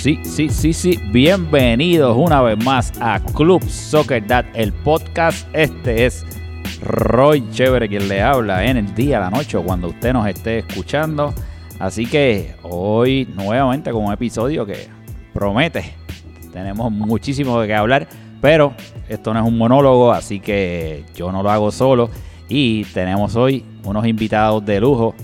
Sí, sí, sí, sí. Bienvenidos una vez más a Club Soccer Dad, el podcast. Este es Roy Chévere quien le habla en el día, la noche cuando usted nos esté escuchando. Así que hoy nuevamente con un episodio que promete. Tenemos muchísimo de qué hablar, pero esto no es un monólogo, así que yo no lo hago solo. Y tenemos hoy unos invitados de lujo,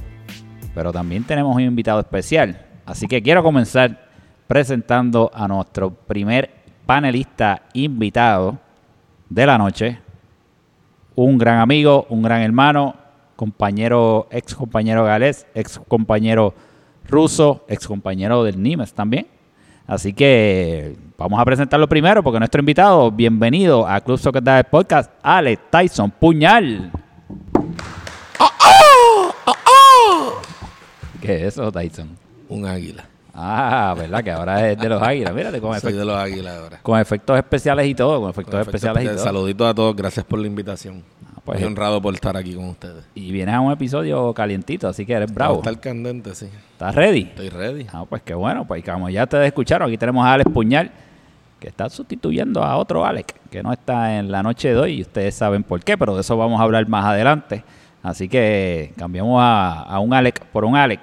pero también tenemos un invitado especial. Así que quiero comenzar presentando a nuestro primer panelista invitado de la noche. Un gran amigo, un gran hermano, compañero, ex compañero galés, ex compañero ruso, ex compañero del Nimes también. Así que vamos a presentarlo primero porque nuestro invitado, bienvenido a Club Soccer Dad Podcast, Alex Tyson Puñal. ¿Qué es eso, Tyson? Un águila. Ah, ¿verdad? Que ahora es de los águilas. Mírate, con, Soy efect- de los águilas ahora. con efectos especiales y todo, con efectos Con efectos especiales y todo. Saluditos a todos, gracias por la invitación. pues, Muy honrado por estar aquí con ustedes. Y vienes a un episodio calientito, así que eres bravo. Está el candente, sí. ¿Estás ready? Estoy ready. Ah, pues qué bueno, pues como ya ustedes escucharon, aquí tenemos a Alex Puñal, que está sustituyendo a otro Alex, que no está en la noche de hoy, y ustedes saben por qué, pero de eso vamos a hablar más adelante. Así que cambiamos a, a un Alex por un Alex.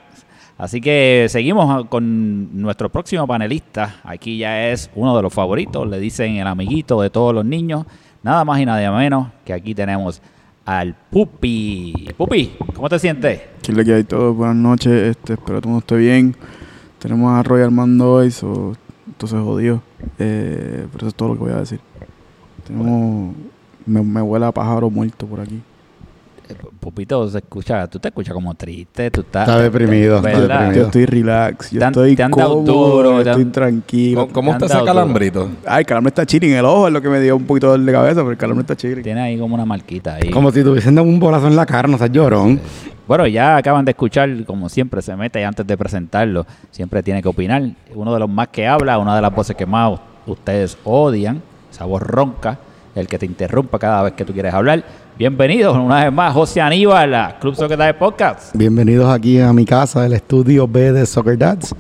Así que seguimos con nuestro próximo panelista. Aquí ya es uno de los favoritos, le dicen el amiguito de todos los niños. Nada más y nada menos que aquí tenemos al Pupi. Pupi, ¿cómo te sientes? ¿Qué es lo que hay todos? Buenas noches, este, espero que todo esté bien. Tenemos a Roy Armando hoy, so, entonces jodido. Eh, pero eso es todo lo que voy a decir. Tenemos, me, me huele a pájaro muerto por aquí. Pupito, se escucha, tú te escuchas como triste, tú estás... Está deprimido, está deprimido. Yo estoy relax, yo Te han- estoy te han dado cómodo, duro, te estoy han- tranquilo. ¿Cómo, está ese calambrito? Ay, el calambre está chilling, el ojo es lo que me dio un poquito de cabeza, pero el calambre está chilling. Tiene ahí como una marquita ahí. Como si tuviesen dado un bolazo en la cara, no seas llorón. Bueno, ya acaban de escuchar, como siempre se mete antes de presentarlo, siempre tiene que opinar. Uno de los más que habla, una de las voces que más ustedes odian, esa voz ronca, el que te interrumpa cada vez que tú quieres hablar. Bienvenidos una vez más, José Aníbal, a Club Soccer de Podcast. Bienvenidos aquí a mi casa, el estudio B de Soccer Dads.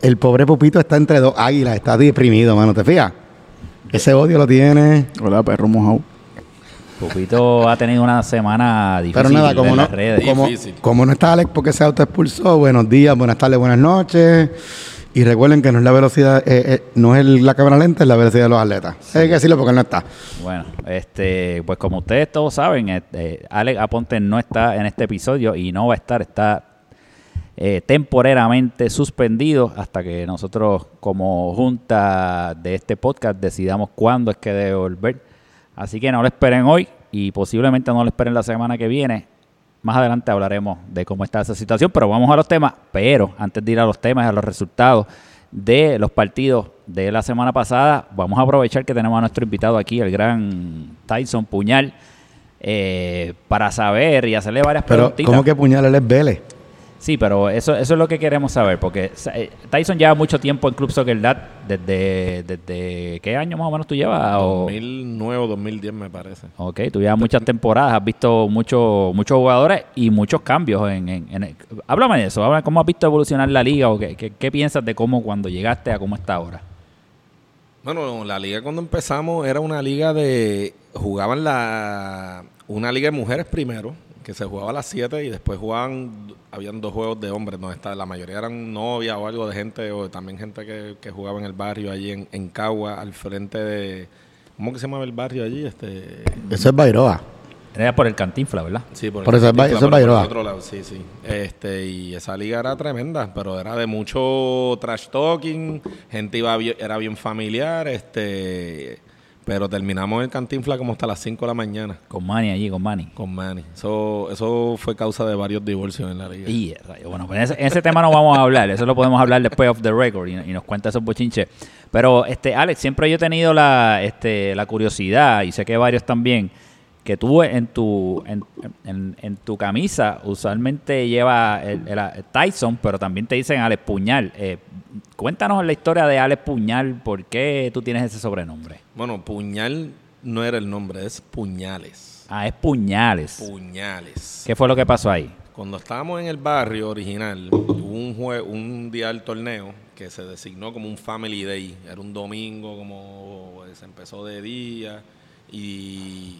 El pobre Pupito está entre dos águilas, está deprimido, mano, ¿te fijas? Ese odio lo tiene. Hola, perro mojado. Pupito ha tenido una semana difícil Pero nada, como en no, las redes. como, como no está Alex porque se autoexpulsó, buenos días, buenas tardes, buenas noches. Y recuerden que no es la velocidad, eh, eh, no es la cámara lenta, es la velocidad de los atletas. Hay que decirlo porque no está. Bueno, este, pues como ustedes todos saben, este, Alex Aponte no está en este episodio y no va a estar, está eh, temporariamente suspendido hasta que nosotros como junta de este podcast decidamos cuándo es que debe volver. Así que no lo esperen hoy y posiblemente no lo esperen la semana que viene. Más adelante hablaremos de cómo está esa situación, pero vamos a los temas. Pero antes de ir a los temas, a los resultados de los partidos de la semana pasada, vamos a aprovechar que tenemos a nuestro invitado aquí, el gran Tyson Puñal, eh, para saber y hacerle varias Pero, preguntitas. ¿cómo que puñal él es Vélez? Sí, pero eso, eso es lo que queremos saber, porque eh, Tyson lleva mucho tiempo en Club Soccer Dad, desde, desde ¿qué año más o menos tú llevas? O- 2009 o 2010 me parece. Ok, tú llevas muchas temporadas, has visto muchos muchos jugadores y muchos cambios. En, en- en el- háblame de eso, háblame cómo has visto evolucionar la liga o qué, qué- qué piensas de cómo cuando llegaste a cómo está ahora. Bueno, la liga cuando empezamos era una liga de... Jugaban la... Una liga de mujeres primero, que se jugaba a las 7 y después jugaban... Habían dos juegos de hombres, no está, la mayoría eran novias o algo de gente, o también gente que, que jugaba en el barrio allí en, en Cagua, al frente de... ¿Cómo que se llama el barrio allí? Este... Eso es Bairoa. Era por el Cantinfla, ¿verdad? Sí, por, Por el Ba- Cantinfla, eso es por Bairoa. el otro lado, sí, sí. Este, y esa liga era tremenda, pero era de mucho trash talking, gente iba era bien familiar, este, pero terminamos el Cantinfla como hasta las 5 de la mañana Con Manny allí, con Manny. con Manny. Eso, eso fue causa de varios divorcios en la liga. Y, rayo, bueno, pues en ese, en ese tema no vamos a hablar, eso lo podemos hablar después of the record y, y nos cuenta esos bochinches. Pero, este, Alex, siempre yo he tenido la, este, la curiosidad, y sé que varios también, que tú en tu, en, en- en tu camisa usualmente lleva el, el- Tyson, pero también te dicen Alex Puñal. Eh, cuéntanos la historia de Alex Puñal, ¿por qué tú tienes ese sobrenombre? Bueno, Puñal no era el nombre, es Puñales. Ah, es Puñales. Puñales. ¿Qué fue lo que pasó ahí? Cuando estábamos en el barrio original, hubo un, jue- un día del torneo que se designó como un Family Day. Era un domingo, como se empezó de día. Y,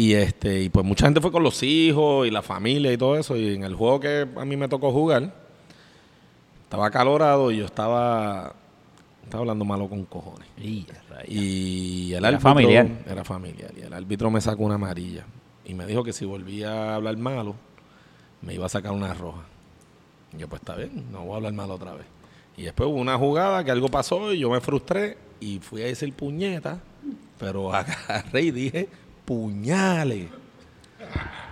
y, este, y pues mucha gente fue con los hijos y la familia y todo eso. Y en el juego que a mí me tocó jugar, estaba acalorado y yo estaba, estaba hablando malo con cojones. Y, el Era árbitro familiar. Era familiar. Y el árbitro me sacó una amarilla. Y me dijo que si volvía a hablar malo, me iba a sacar una roja. Y yo, pues está bien, no voy a hablar mal otra vez. Y después hubo una jugada que algo pasó y yo me frustré y fui a decir puñeta, pero agarré y dije puñales.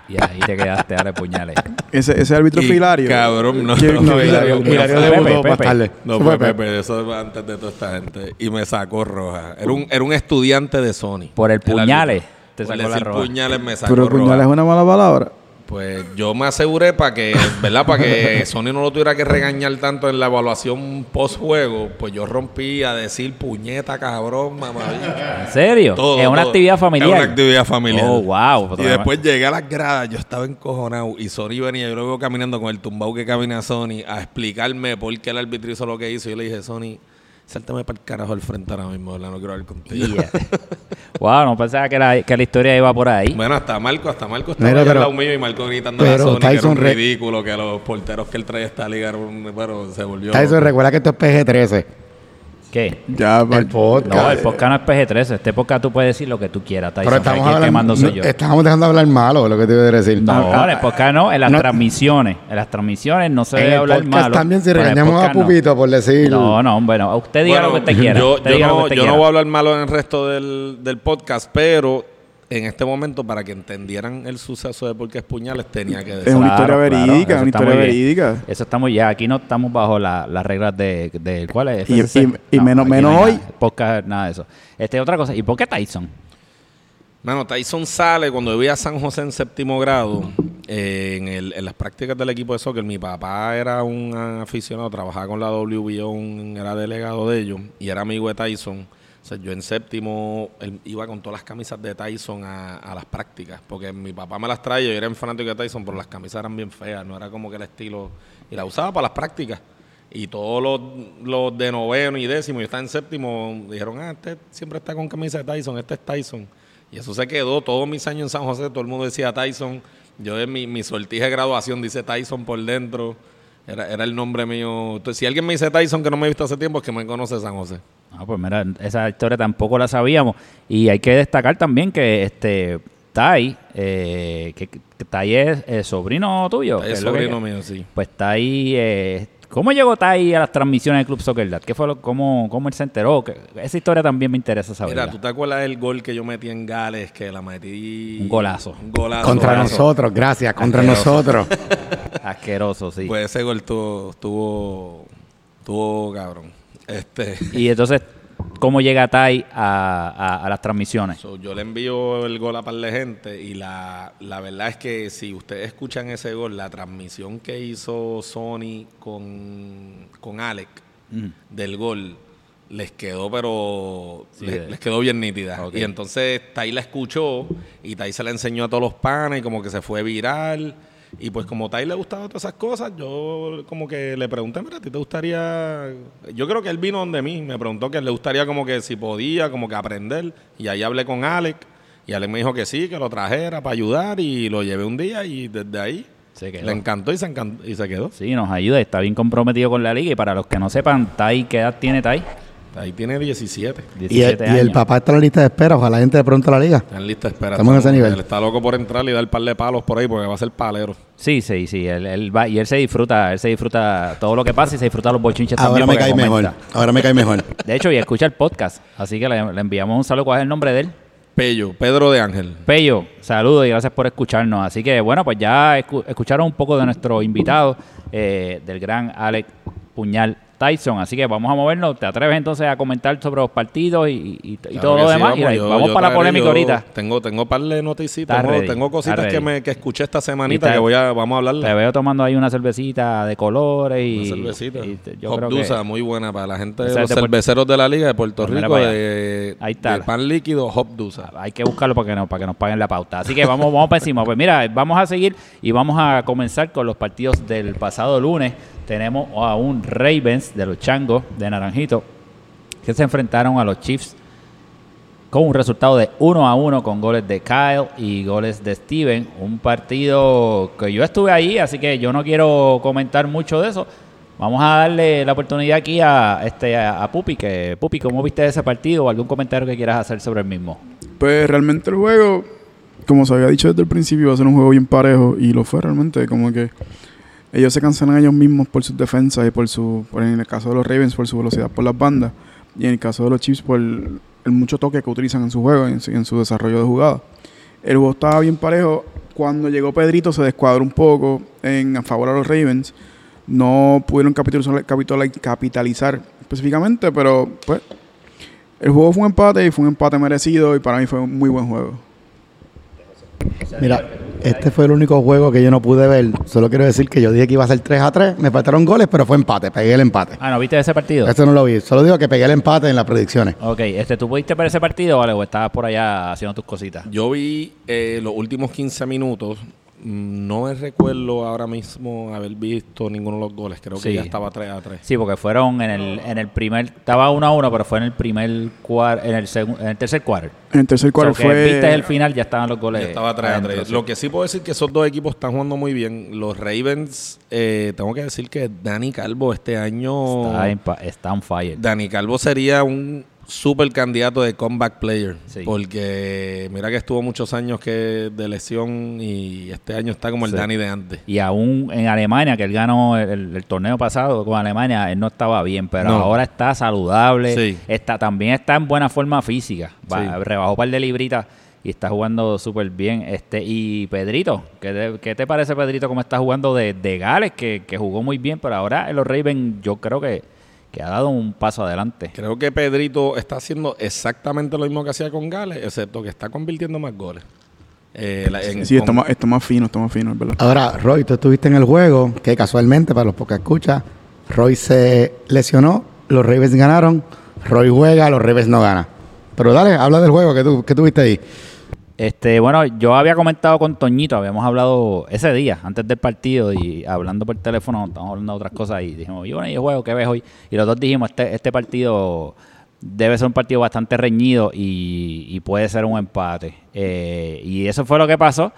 Y ahí te quedaste, dale puñales. Ese, ese árbitro Y, Filario. Cabrón, no. ¿Qué- no, no, Filario? no, debutó más tarde. No Eso fue fue Pepe, eso antes de toda esta gente. Y me sacó roja. Era un, era un estudiante de Sony. Por el puñales, te Por sacó la decir roja. puñales me sacó Pero roja. puñal es una mala palabra. Pues yo me aseguré para que, ¿verdad? Para que Sony no lo tuviera que regañar tanto en la evaluación post juego, pues yo rompí a decir puñeta, cabrón, mamá. ¿En serio? Todo, es una todo. actividad familiar. Es una actividad familiar. Oh, wow. Y después llegué a las gradas, yo estaba encojonado y Sony venía, yo lo veo caminando con el tumbao que camina Sony a explicarme por qué el árbitro hizo lo que hizo. Yo le dije, Sony, sáltame para el carajo al frente ahora mismo, ¿verdad? No quiero hablar contigo. Yeah. wow, no pensaba que la, que la historia iba por ahí. Bueno, hasta Marco, hasta Marco estaba Mira, ahí al pero- lado mío y Marco gritando a pero Sony que era un ridículo, que los porteros que él trae esta liga bueno, se volvió. Tyson, recuerda que esto es PG-13. ¿Qué? Ya, El podcast. No, el podcast no es PG-13. Este podcast tú puedes decir lo que tú quieras, Tyson. Pero que estamos aquí hablando, no, yo. estamos dejando de hablar malo, es lo que te iba a decir. No, Ah, en el podcast no, en las no. transmisiones. En las transmisiones no se debe hablar podcast malo. también, si regañamos a podcast no. Pupito por decir... No, no, bueno, usted diga lo que usted quiera. Yo, usted yo diga lo que no, usted yo no voy a hablar malo en el resto del, del podcast, pero en este momento, para que entendieran el suceso de por qué es puñales, tenía que Es decir. una Claro, historia claro, verídica, eso una historia muy bien. verídica. Eso estamos ya, aquí no estamos bajo la- las reglas de, de ¿cuál es? Y- menos- menos hoy. nada, podcast, nada de eso. Este, otra cosa, ¿y por qué Tyson? Mano, Tyson sale cuando yo iba a San José en séptimo grado, eh, en, el- en las prácticas del equipo de soccer. Mi papá era un aficionado, trabajaba con la WBO, un- era delegado de ellos y era amigo de Tyson. Yo en séptimo iba con todas las camisas de Tyson a, las prácticas, porque mi papá me las traía, yo era un fanático de Tyson, pero las camisas eran bien feas, no era como que el estilo. Y la usaba para las prácticas. Y todos los, los de noveno y décimo, yo estaba en séptimo, dijeron, ah, este siempre está con camisa de Tyson, este es Tyson. Y eso se quedó todos mis años en San José, todo el mundo decía Tyson. Yo en mi, mi sortija de graduación dice Tyson por dentro. Era, era el nombre mío. Entonces, si alguien me dice Tyson que no me he visto hace tiempo, es que me conoce San José. Ah, pues mira, esa historia tampoco la sabíamos. Y hay que destacar también que este Tai, eh, que, que Tai es eh, sobrino tuyo. Es sobrino mío, sí. Pues Tai, eh, ¿cómo llegó Tai a las transmisiones del Club Soccer Dad? ¿Qué fue lo, cómo, cómo él se enteró? Que- esa historia también me interesa saber. Mira, ¿tú te acuerdas del gol que yo metí en Gales? Que la metí... Un golazo. Un golazo. Contra golazo. nosotros, gracias, contra Asqueroso. nosotros. Asqueroso, sí. Pues ese gol tuvo... Tuvo... Tuvo cabrón. Este... Y entonces, ¿cómo llega Tai a, a- a las transmisiones? So, yo le envío el gol a par de gente y la, la verdad es que si ustedes escuchan ese gol, la transmisión que hizo Sony con, con Alec Mm. del gol les quedó, pero Sí, les, quedó bien nítida. Y entonces Tai la escuchó y Tai se la enseñó a todos los panes y como que se fue viral. Y pues como a Tai le gustaban todas esas cosas, yo como que le pregunté, mira, ¿a ti te gustaría...? Yo creo que él vino donde mí, me preguntó que le gustaría como que si podía, como que aprender. Y ahí hablé con Alec y Alec me dijo que sí, que lo trajera para ayudar y lo llevé un día y desde ahí Se quedó. le encantó y se, encantó, y se quedó. Sí, nos ayuda, está bien comprometido con la liga. Y para los que no sepan, Tai, ¿qué edad tiene Tai? Ahí tiene 17. Y el, 17 y el papá está en la lista de espera, ojalá entre pronto a la liga. Está en lista de espera. Estamos en ese nivel. Él está loco por entrar y dar par de palos por ahí porque va a ser palero. Sí, sí, sí. Él, él va, y él se disfruta, él se disfruta todo lo que pasa y se disfruta los bochinches Ahora también. me cae mejor. Ahora me cae mejor. De hecho, y escucha el podcast. Así que le, le enviamos un saludo. ¿Cuál es el nombre de él? Pello, Pedro de Ángel. Pello, saludos y gracias por escucharnos. Así que bueno, pues ya escu- escucharon un poco de nuestro invitado, eh, del gran Alex Puñal Tyson. Así que vamos a movernos. ¿Te atreves entonces a comentar sobre los partidos y, y- y Claro todo lo sí, demás? Y ahí yo- vamos yo para la polémica ahorita. Tengo, tengo par de noticitas, tengo, tengo cositas que, me, que escuché esta semanita que voy a, vamos a hablar. Te veo tomando ahí una cervecita de colores y, Una cervecita. y yo creo que muy buena para la gente los de cerveceros de la Liga de Puerto Pues Rico, de, Ahí está. de pan líquido, Hop Dusa. hay que buscarlo para que, no, para que nos paguen la pauta. Así que vamos, vamos para encima. Pues mira, vamos a seguir y vamos a comenzar con los partidos del pasado lunes. Tenemos a un Ravens de los Changos de Naranjito que se enfrentaron a los Chiefs con un resultado de 1 a 1 con goles de Kyle y goles de Steven. Un partido que yo estuve ahí, así que yo no quiero comentar mucho de eso. Vamos a darle la oportunidad aquí a este a, Pupi, que Pupi, ¿cómo viste ese partido o algún comentario que quieras hacer sobre el mismo? Pues realmente el juego, como se había dicho desde el principio, iba a ser un juego bien parejo y lo fue realmente. Como que ellos se cancelan ellos mismos por sus defensas y por su, por en el caso de los Ravens, por su velocidad por las bandas y en el caso de los Chiefs por el, mucho toque que utilizan en su juego, en, en su desarrollo de jugada. El juego estaba bien parejo. Cuando llegó Pedrito se descuadró un poco en a favor a los Ravens. No pudieron capitalizar, capitali- capitalizar específicamente, pero pues el juego fue un empate y fue un empate merecido y para mí fue un muy buen juego. Mira, este fue el único juego que yo no pude ver. Solo quiero decir que yo dije que iba a ser 3 a 3. Me faltaron goles, pero fue empate. Pegué el empate. Ah, ¿no viste ese partido? Esto no lo vi. Solo digo que pegué el empate en las predicciones. Ok, este, ¿tú pudiste ver ese partido vale, o estabas por allá haciendo tus cositas? Yo vi eh, los últimos 15 minutos. No me recuerdo ahora mismo haber visto ninguno de los goles. Creo que ya estaba 3 a 3. Sí, porque fueron en el, en el primer, estaba 1 a 1, pero fue en el primer cuar, en el en el tercer cuarto. En el tercer cuarto So que fue... viste el final, ya estaban los goles. Ya estaba 3 a adentro, 3. sí. Lo que sí puedo decir que esos dos equipos están jugando muy bien. Los Ravens, eh, tengo que decir que Dani Calvo este año. Está, en pa- está on fire. Dani Calvo sería un super candidato de comeback player. Sí. Porque mira que estuvo muchos años que de lesión y este año está como el Sí. Dani de antes. Y aún en Alemania, que él ganó el, el- el torneo pasado con Alemania, él no estaba bien, pero No. ahora está saludable. Sí. Está, también está en buena forma física. Va-. Rebajó un par de libritas y está jugando súper bien. Este Y Pedrito, ¿qué te, qué te parece Pedrito cómo está jugando de, de Gales? Que, que jugó muy bien, pero ahora en los Ravens yo creo que, que ha dado un paso adelante. Creo que Pedrito está haciendo exactamente lo mismo que hacía con Gales, excepto que está convirtiendo más goles. Eh, la- en- Sí, está con- más, está más fino, está más fino, es verdad. Ahora, Roy, tú estuviste en el juego, que casualmente, para los pocos que escuchas, Roy se lesionó, los Ravens ganaron, Roy juega, los Ravens no ganan. Pero dale, habla del juego que tú, que tuviste ahí. Este, bueno, yo había comentado con Toñito, habíamos hablado ese día, antes del partido, y hablando por teléfono, estábamos hablando de otras cosas, y dijimos, y bueno, ¿y el juego qué ves hoy? Y los dos dijimos, este, este partido debe ser un partido bastante reñido y, puede ser un empate. Eh, y eso fue lo que pasó.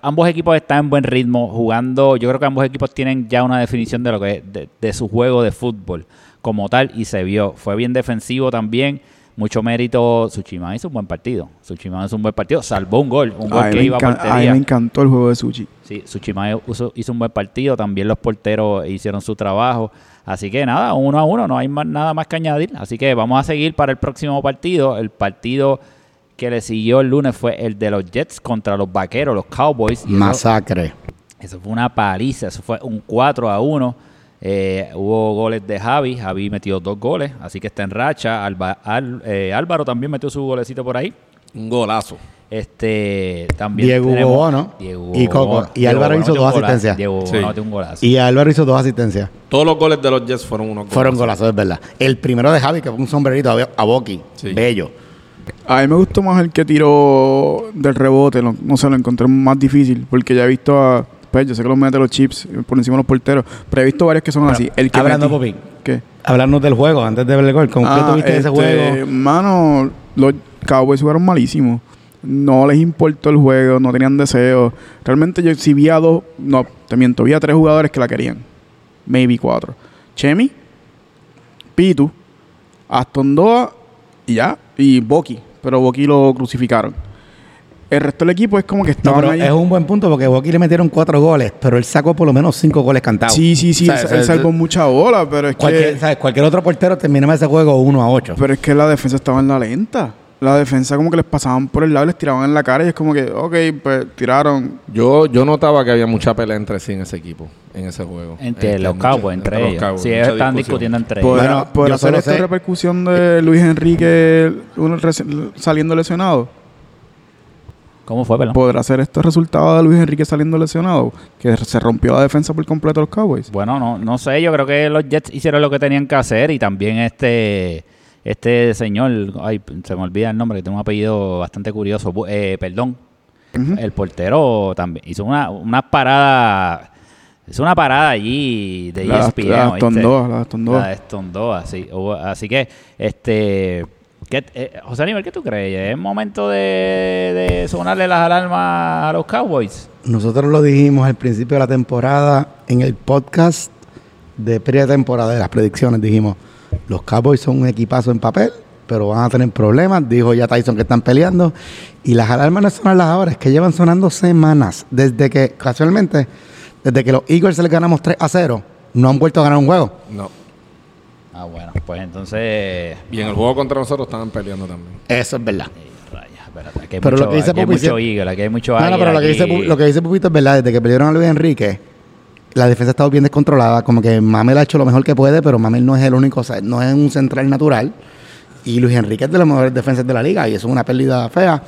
Ambos equipos están en buen ritmo, jugando, yo creo que ambos equipos tienen ya una definición de lo que es de, de su juego de fútbol como tal, y se vio. Fue bien defensivo también. Mucho mérito. Suchiman hizo un buen partido. Suchiman hizo un buen partido. Salvó un gol. Un gol A mí, que me iba a mí me encantó el juego de Sushi. Sí, Suchiman hizo, hizo un buen partido. También los porteros hicieron su trabajo. Así que nada, uno a uno. No hay más, nada más que añadir. Así que vamos a seguir para el próximo partido. El partido que le siguió el lunes fue el de los Jets contra los Vaqueros, los Cowboys. Y eso- Masacre. eso fue una paliza, eso fue un 4 a 1. Eh, hubo goles de Javi, Javi metió dos goles, así que está en racha. Alba- Al- eh, Álvaro también metió su golecito por ahí. Un golazo. Este también Diego tenemos- Hugo Bono Diego y Hugo Coco. Bono. Y Diego Álvaro Bono hizo dos asistencias. Diego Hugo Sí. Bono metió un golazo. Y Álvaro hizo dos asistencias. Todos los goles de los Jets fueron unos Fueron golazos. golazos, es verdad. El primero de Javi, que fue un sombrerito a, a Boki. Sí. Bello. A mí me gustó más el que tiró del rebote, lo- no sé, lo encontré más difícil, porque ya he visto a, pues yo sé que los mete los chips eh, por encima de los porteros, pero he visto varios que son así. El que hablando, Popín. ¿Qué? Hablarnos del juego antes de ver el gol. ¿Con Ah, tuviste ese este, juego? Mano, los Cowboys jugaron malísimo. No les importó el juego, no tenían deseo. Realmente yo si vi a dos, no, te miento, vi a tres jugadores que la querían. Maybe cuatro. Chemi, Pitu, Aston Doa y ya, y Boki. Pero Boki lo crucificaron. El resto del equipo es como que No, estaban pero ahí. es un buen punto porque Boki le metieron cuatro goles, pero él sacó por lo menos cinco goles cantados. Sí, sí, sí, él, salvó mucha bola, pero es Cualquier, que ¿sabes? cualquier otro portero terminaba ese juego 1 a 8. pero es que la defensa estaba en la lenta. la defensa como que les pasaban por el lado, les tiraban en la cara y es como que, ok, pues tiraron. Yo, yo notaba que había mucha pelea entre sí en ese equipo, en ese juego. Entre Este, los Cowboys, entre, los ellos. Cowboys, sí, ellos estaban discusión. discutiendo entre ellos. ¿Podrá, Bueno, podrá solo esta sé- repercusión de Luis Enrique uno reci- saliendo lesionado? ¿Cómo fue, perdón? ¿Podrá ser esto resultado de Luis Enrique saliendo lesionado? Que se rompió la defensa por completo de los Cowboys. Bueno, no, no sé, yo creo que los Jets hicieron lo que tenían que hacer y también este este señor, ay, se me olvida el nombre, que tiene un apellido bastante curioso, eh, perdón, el portero también hizo una, una parada, hizo una parada allí de La- ESPN, la ¿oíste? Tondoa, la Tondoa. La de Tondoa, sí. Así que, este, ¿qué- eh, José Aníbal, ¿qué tú crees? ¿Es momento de, de sonarle las alarmas a los Cowboys? Nosotros lo dijimos al principio de la temporada en el podcast de pretemporada de las predicciones. Dijimos, los Cowboys son un equipazo en papel, pero van a tener problemas. Dijo ya Tyson que están peleando. Y las alarmas no son las ahora, es que llevan sonando semanas. Desde que, casualmente, desde que los Eagles se les ganamos 3 a 0, no han vuelto a ganar un juego. No. Ah, bueno, pues entonces... Y en el juego contra nosotros estaban peleando también. Eso es verdad. Ey, rayas, espérate, aquí hay Pero mucho, lo que dice aquí hay mucho sí- Eagle, aquí hay mucho No, pero lo que, dice, aquí- Pu- lo que dice Pupito es verdad. Desde que perdieron a Luis Enrique, la defensa ha estado bien descontrolada. Como que Mamel ha hecho lo mejor que puede, pero Mamel no es el único, o sea, no es un central natural. Y Luis Enrique es de las mejores defensas de la liga y eso es una pérdida fea.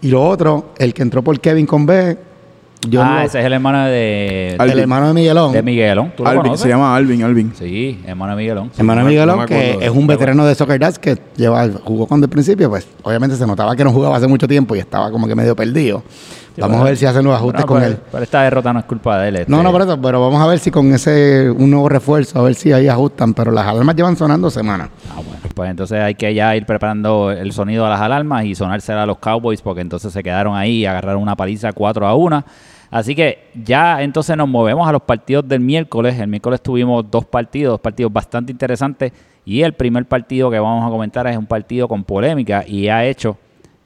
Y lo otro, el que entró por Kevin con B, yo ah, no- ese es el hermano de, Alvin. el hermano de Miguelón. de Miguelón. ¿Tú lo Alvin, conoces? se llama Alvin, Alvin. Sí, hermano de Miguelón. hermano de Miguelón, no que es un veterano de Soccer Dads que lleva, jugó cuando el principio, pues obviamente se notaba que no jugaba hace mucho tiempo y estaba como que medio perdido. Sí, Vamos pero- a ver si hacen los ajustes con pero- él. Pero esta derrota no es culpa de él. este- No, no, por eso, pero vamos a ver si con ese un nuevo refuerzo, a ver si ahí ajustan. Pero las alarmas llevan sonando semanas. Ah, bueno, pues entonces hay que ya ir preparando el sonido a las alarmas y sonársela a los Cowboys porque entonces se quedaron ahí y agarraron una paliza 4 a 1. Así que ya entonces nos movemos a los partidos del miércoles. El miércoles tuvimos dos partidos, dos partidos bastante interesantes y el primer partido que vamos a comentar es un partido con polémica y ha hecho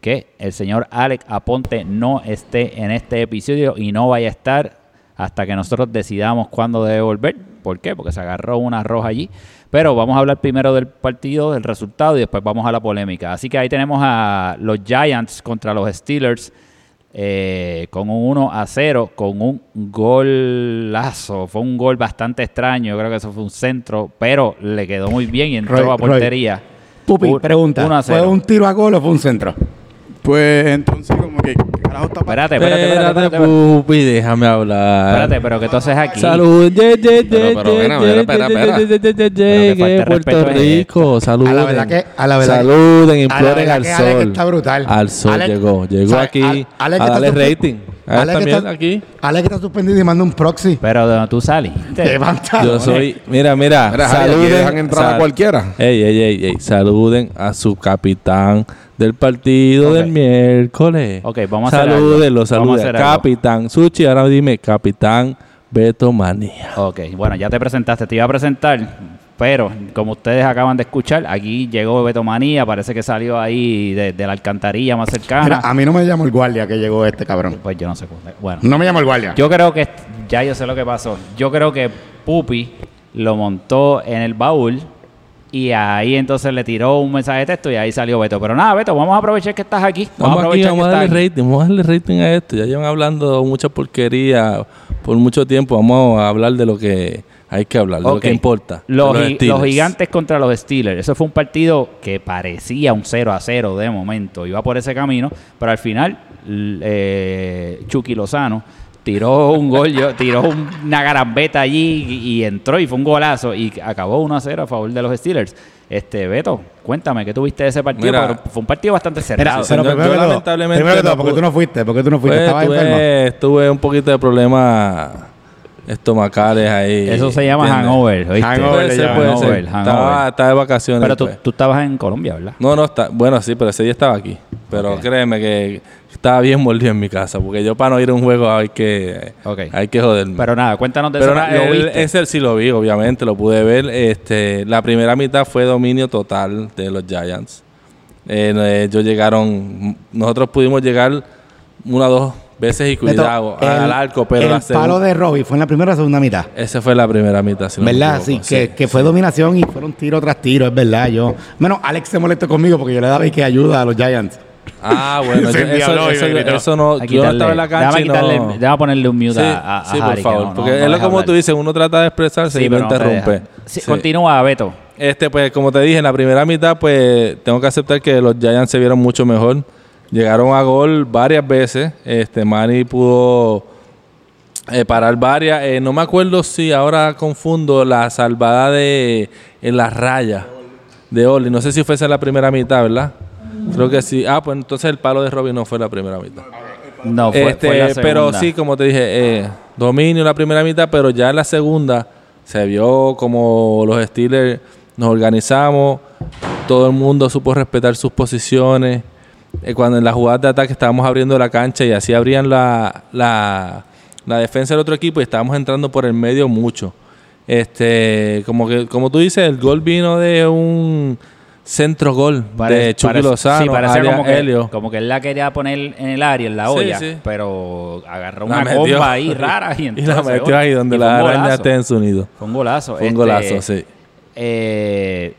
que el señor Alex Aponte no esté en este episodio y no vaya a estar hasta que nosotros decidamos cuándo debe volver. ¿Por qué? Porque se agarró una roja allí. Pero vamos a hablar primero del partido, del resultado y después vamos a la polémica. Así que ahí tenemos a los Giants contra los Steelers eh, con un 1 a 0, con un golazo. Fue un gol bastante extraño, creo que eso fue un centro, pero le quedó muy bien y entró Roy, a Roy. portería. Pupi, Un- pregunta. 1 a ¿Fue 0. un tiro a gol o fue un centro? Pues entonces como que, ¿qué carajo está pasando? Espérate, espérate, espérate, espérate, espérate. Pupi, déjame hablar. Espérate, pero que tú haces aquí. Salud, ye, ye, Pero, ye, pero, mira, mira, espera, espera. Pero que falta que de Puerto respeto es Rico, saluden. A la verdad que- a la verdad que- saluden, a la imploren verdad al que Alex sol. está brutal. Al sol Alex- llegó, llegó ¿sabe? aquí Alex a está darle suspe- rating. A Alex también está- aquí. Alex está suspendido y manda un proxy. Pero de donde tú saliste. Levanta. Yo soy, mira, mira, Mira, aquí saluden. dejan entrar a cualquiera. Ey, ey, ey, ey, saluden a su capitán del partido del miércoles. Ok, vamos a hacer hacer algo. Capitán Suchi, ahora dime, capitán Beto Manía. Ok, bueno, ya te presentaste, te iba a presentar, pero como ustedes acaban de escuchar, aquí llegó Betomanía, parece que salió ahí de, de la alcantarilla más cercana. Mira, a mí no me llamó el guardia que llegó este cabrón. Pues yo no sé. cuándo. Bueno, No me llamó el guardia. yo creo que, ya yo sé lo que pasó. Yo creo que Pupi lo montó en el baúl y ahí entonces le tiró un mensaje de texto y ahí salió Beto. Pero nada, Beto, vamos a aprovechar que estás aquí. Vamos, Vamos a aquí, aprovechar vamos a darle estás aquí. rating, vamos a darle rating a esto. Ya llevan hablando mucha porquería por mucho tiempo. Vamos a hablar de lo que hay que hablar, de lo que importa. Los, gigantes contra los Steelers. Eso fue un partido que parecía un 0 a 0 de momento. Iba por ese camino, pero al final eh, Chucky Lozano tiró un gol, yo- tiró un- una garambeta allí y, y entró y fue un golazo y acabó 1 a 0 a favor de los Steelers. Este, Beto, cuéntame, ¿qué tuviste de ese partido? Mira. Fue un partido bastante cerrado. pero primero yo lamentablemente primero que todo, no ¿por qué tú no fuiste? ¿Por qué tú no fuiste? Pues, ¿Estabas enfermo? tuve, un poquito de problemas estomacales ahí. Eso se llama ¿entiendes? hangover, ¿oíste? Hangover Puede ser, puede Hangover, ser. hangover. Estaba, estaba de vacaciones. Pero tú, pues. tú estabas en Colombia, ¿verdad? No, no, está, bueno, sí, pero ese día estaba aquí. Pero créeme que estaba bien mordido en mi casa, porque yo para no ir a un juego hay que, hay que joderme. Pero nada, cuéntanos de Pero eso. na- ¿Lo el- viste? ese sí lo vi, obviamente, lo pude ver. Este, la primera mitad fue dominio total de los Giants. Eh, ellos llegaron, nosotros pudimos llegar una, dos, veces y cuidado al arco, pero el la palo de Robbie fue en la primera o segunda mitad. Esa fue la primera mitad, si no me ¿Verdad? Sí, que, que fue dominación y fueron tiro tras tiro, es verdad. Yo, menos Alex se molestó conmigo porque yo le daba y que ayuda a los Giants. Ah, bueno, yo- eso, no, yo no estaba en la cancha déjame, y no... quitarle- déjame ponerle un mute Sí, a, a, sí, por Harry, favor, no- porque no es lo como hablar. tú dices, uno trata de expresarse Sí, y no te interrumpe. deja. Sí, Sí. Continúa, Beto. Este, pues, como te dije, en la primera mitad, pues, tengo que aceptar que los Giants se vieron mucho mejor. Llegaron a gol varias veces. Este, Manny pudo eh, parar varias. Eh, no me acuerdo si ahora confundo la salvada de en la raya de Oli. No sé si fuese la primera mitad, ¿verdad? Creo que sí. Ah, pues entonces el palo de Robin no fue la primera mitad. No, fue, Este, fue la pero sí, como te dije, eh, dominio la primera mitad, pero ya en la segunda se vio como los Steelers nos organizamos, todo el mundo supo respetar sus posiciones. Eh, cuando en las jugadas de ataque estábamos abriendo la cancha y así abrían la, la, la defensa del otro equipo y estábamos entrando por el medio mucho. Este, como que, como tú dices, el gol vino de un centro gol Pare- de Chucky parece- Lozano, Sí, parece como que, Helio. como que él la quería poner en el área, en la Sí, olla, sí. pero agarró La una metió. bomba ahí rara y, Y entonces, la metió ahí donde y la araña esté en su nido. Fue un golazo. Fue un Este, golazo, sí. eh,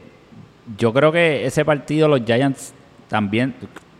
yo creo que ese partido los Giants también,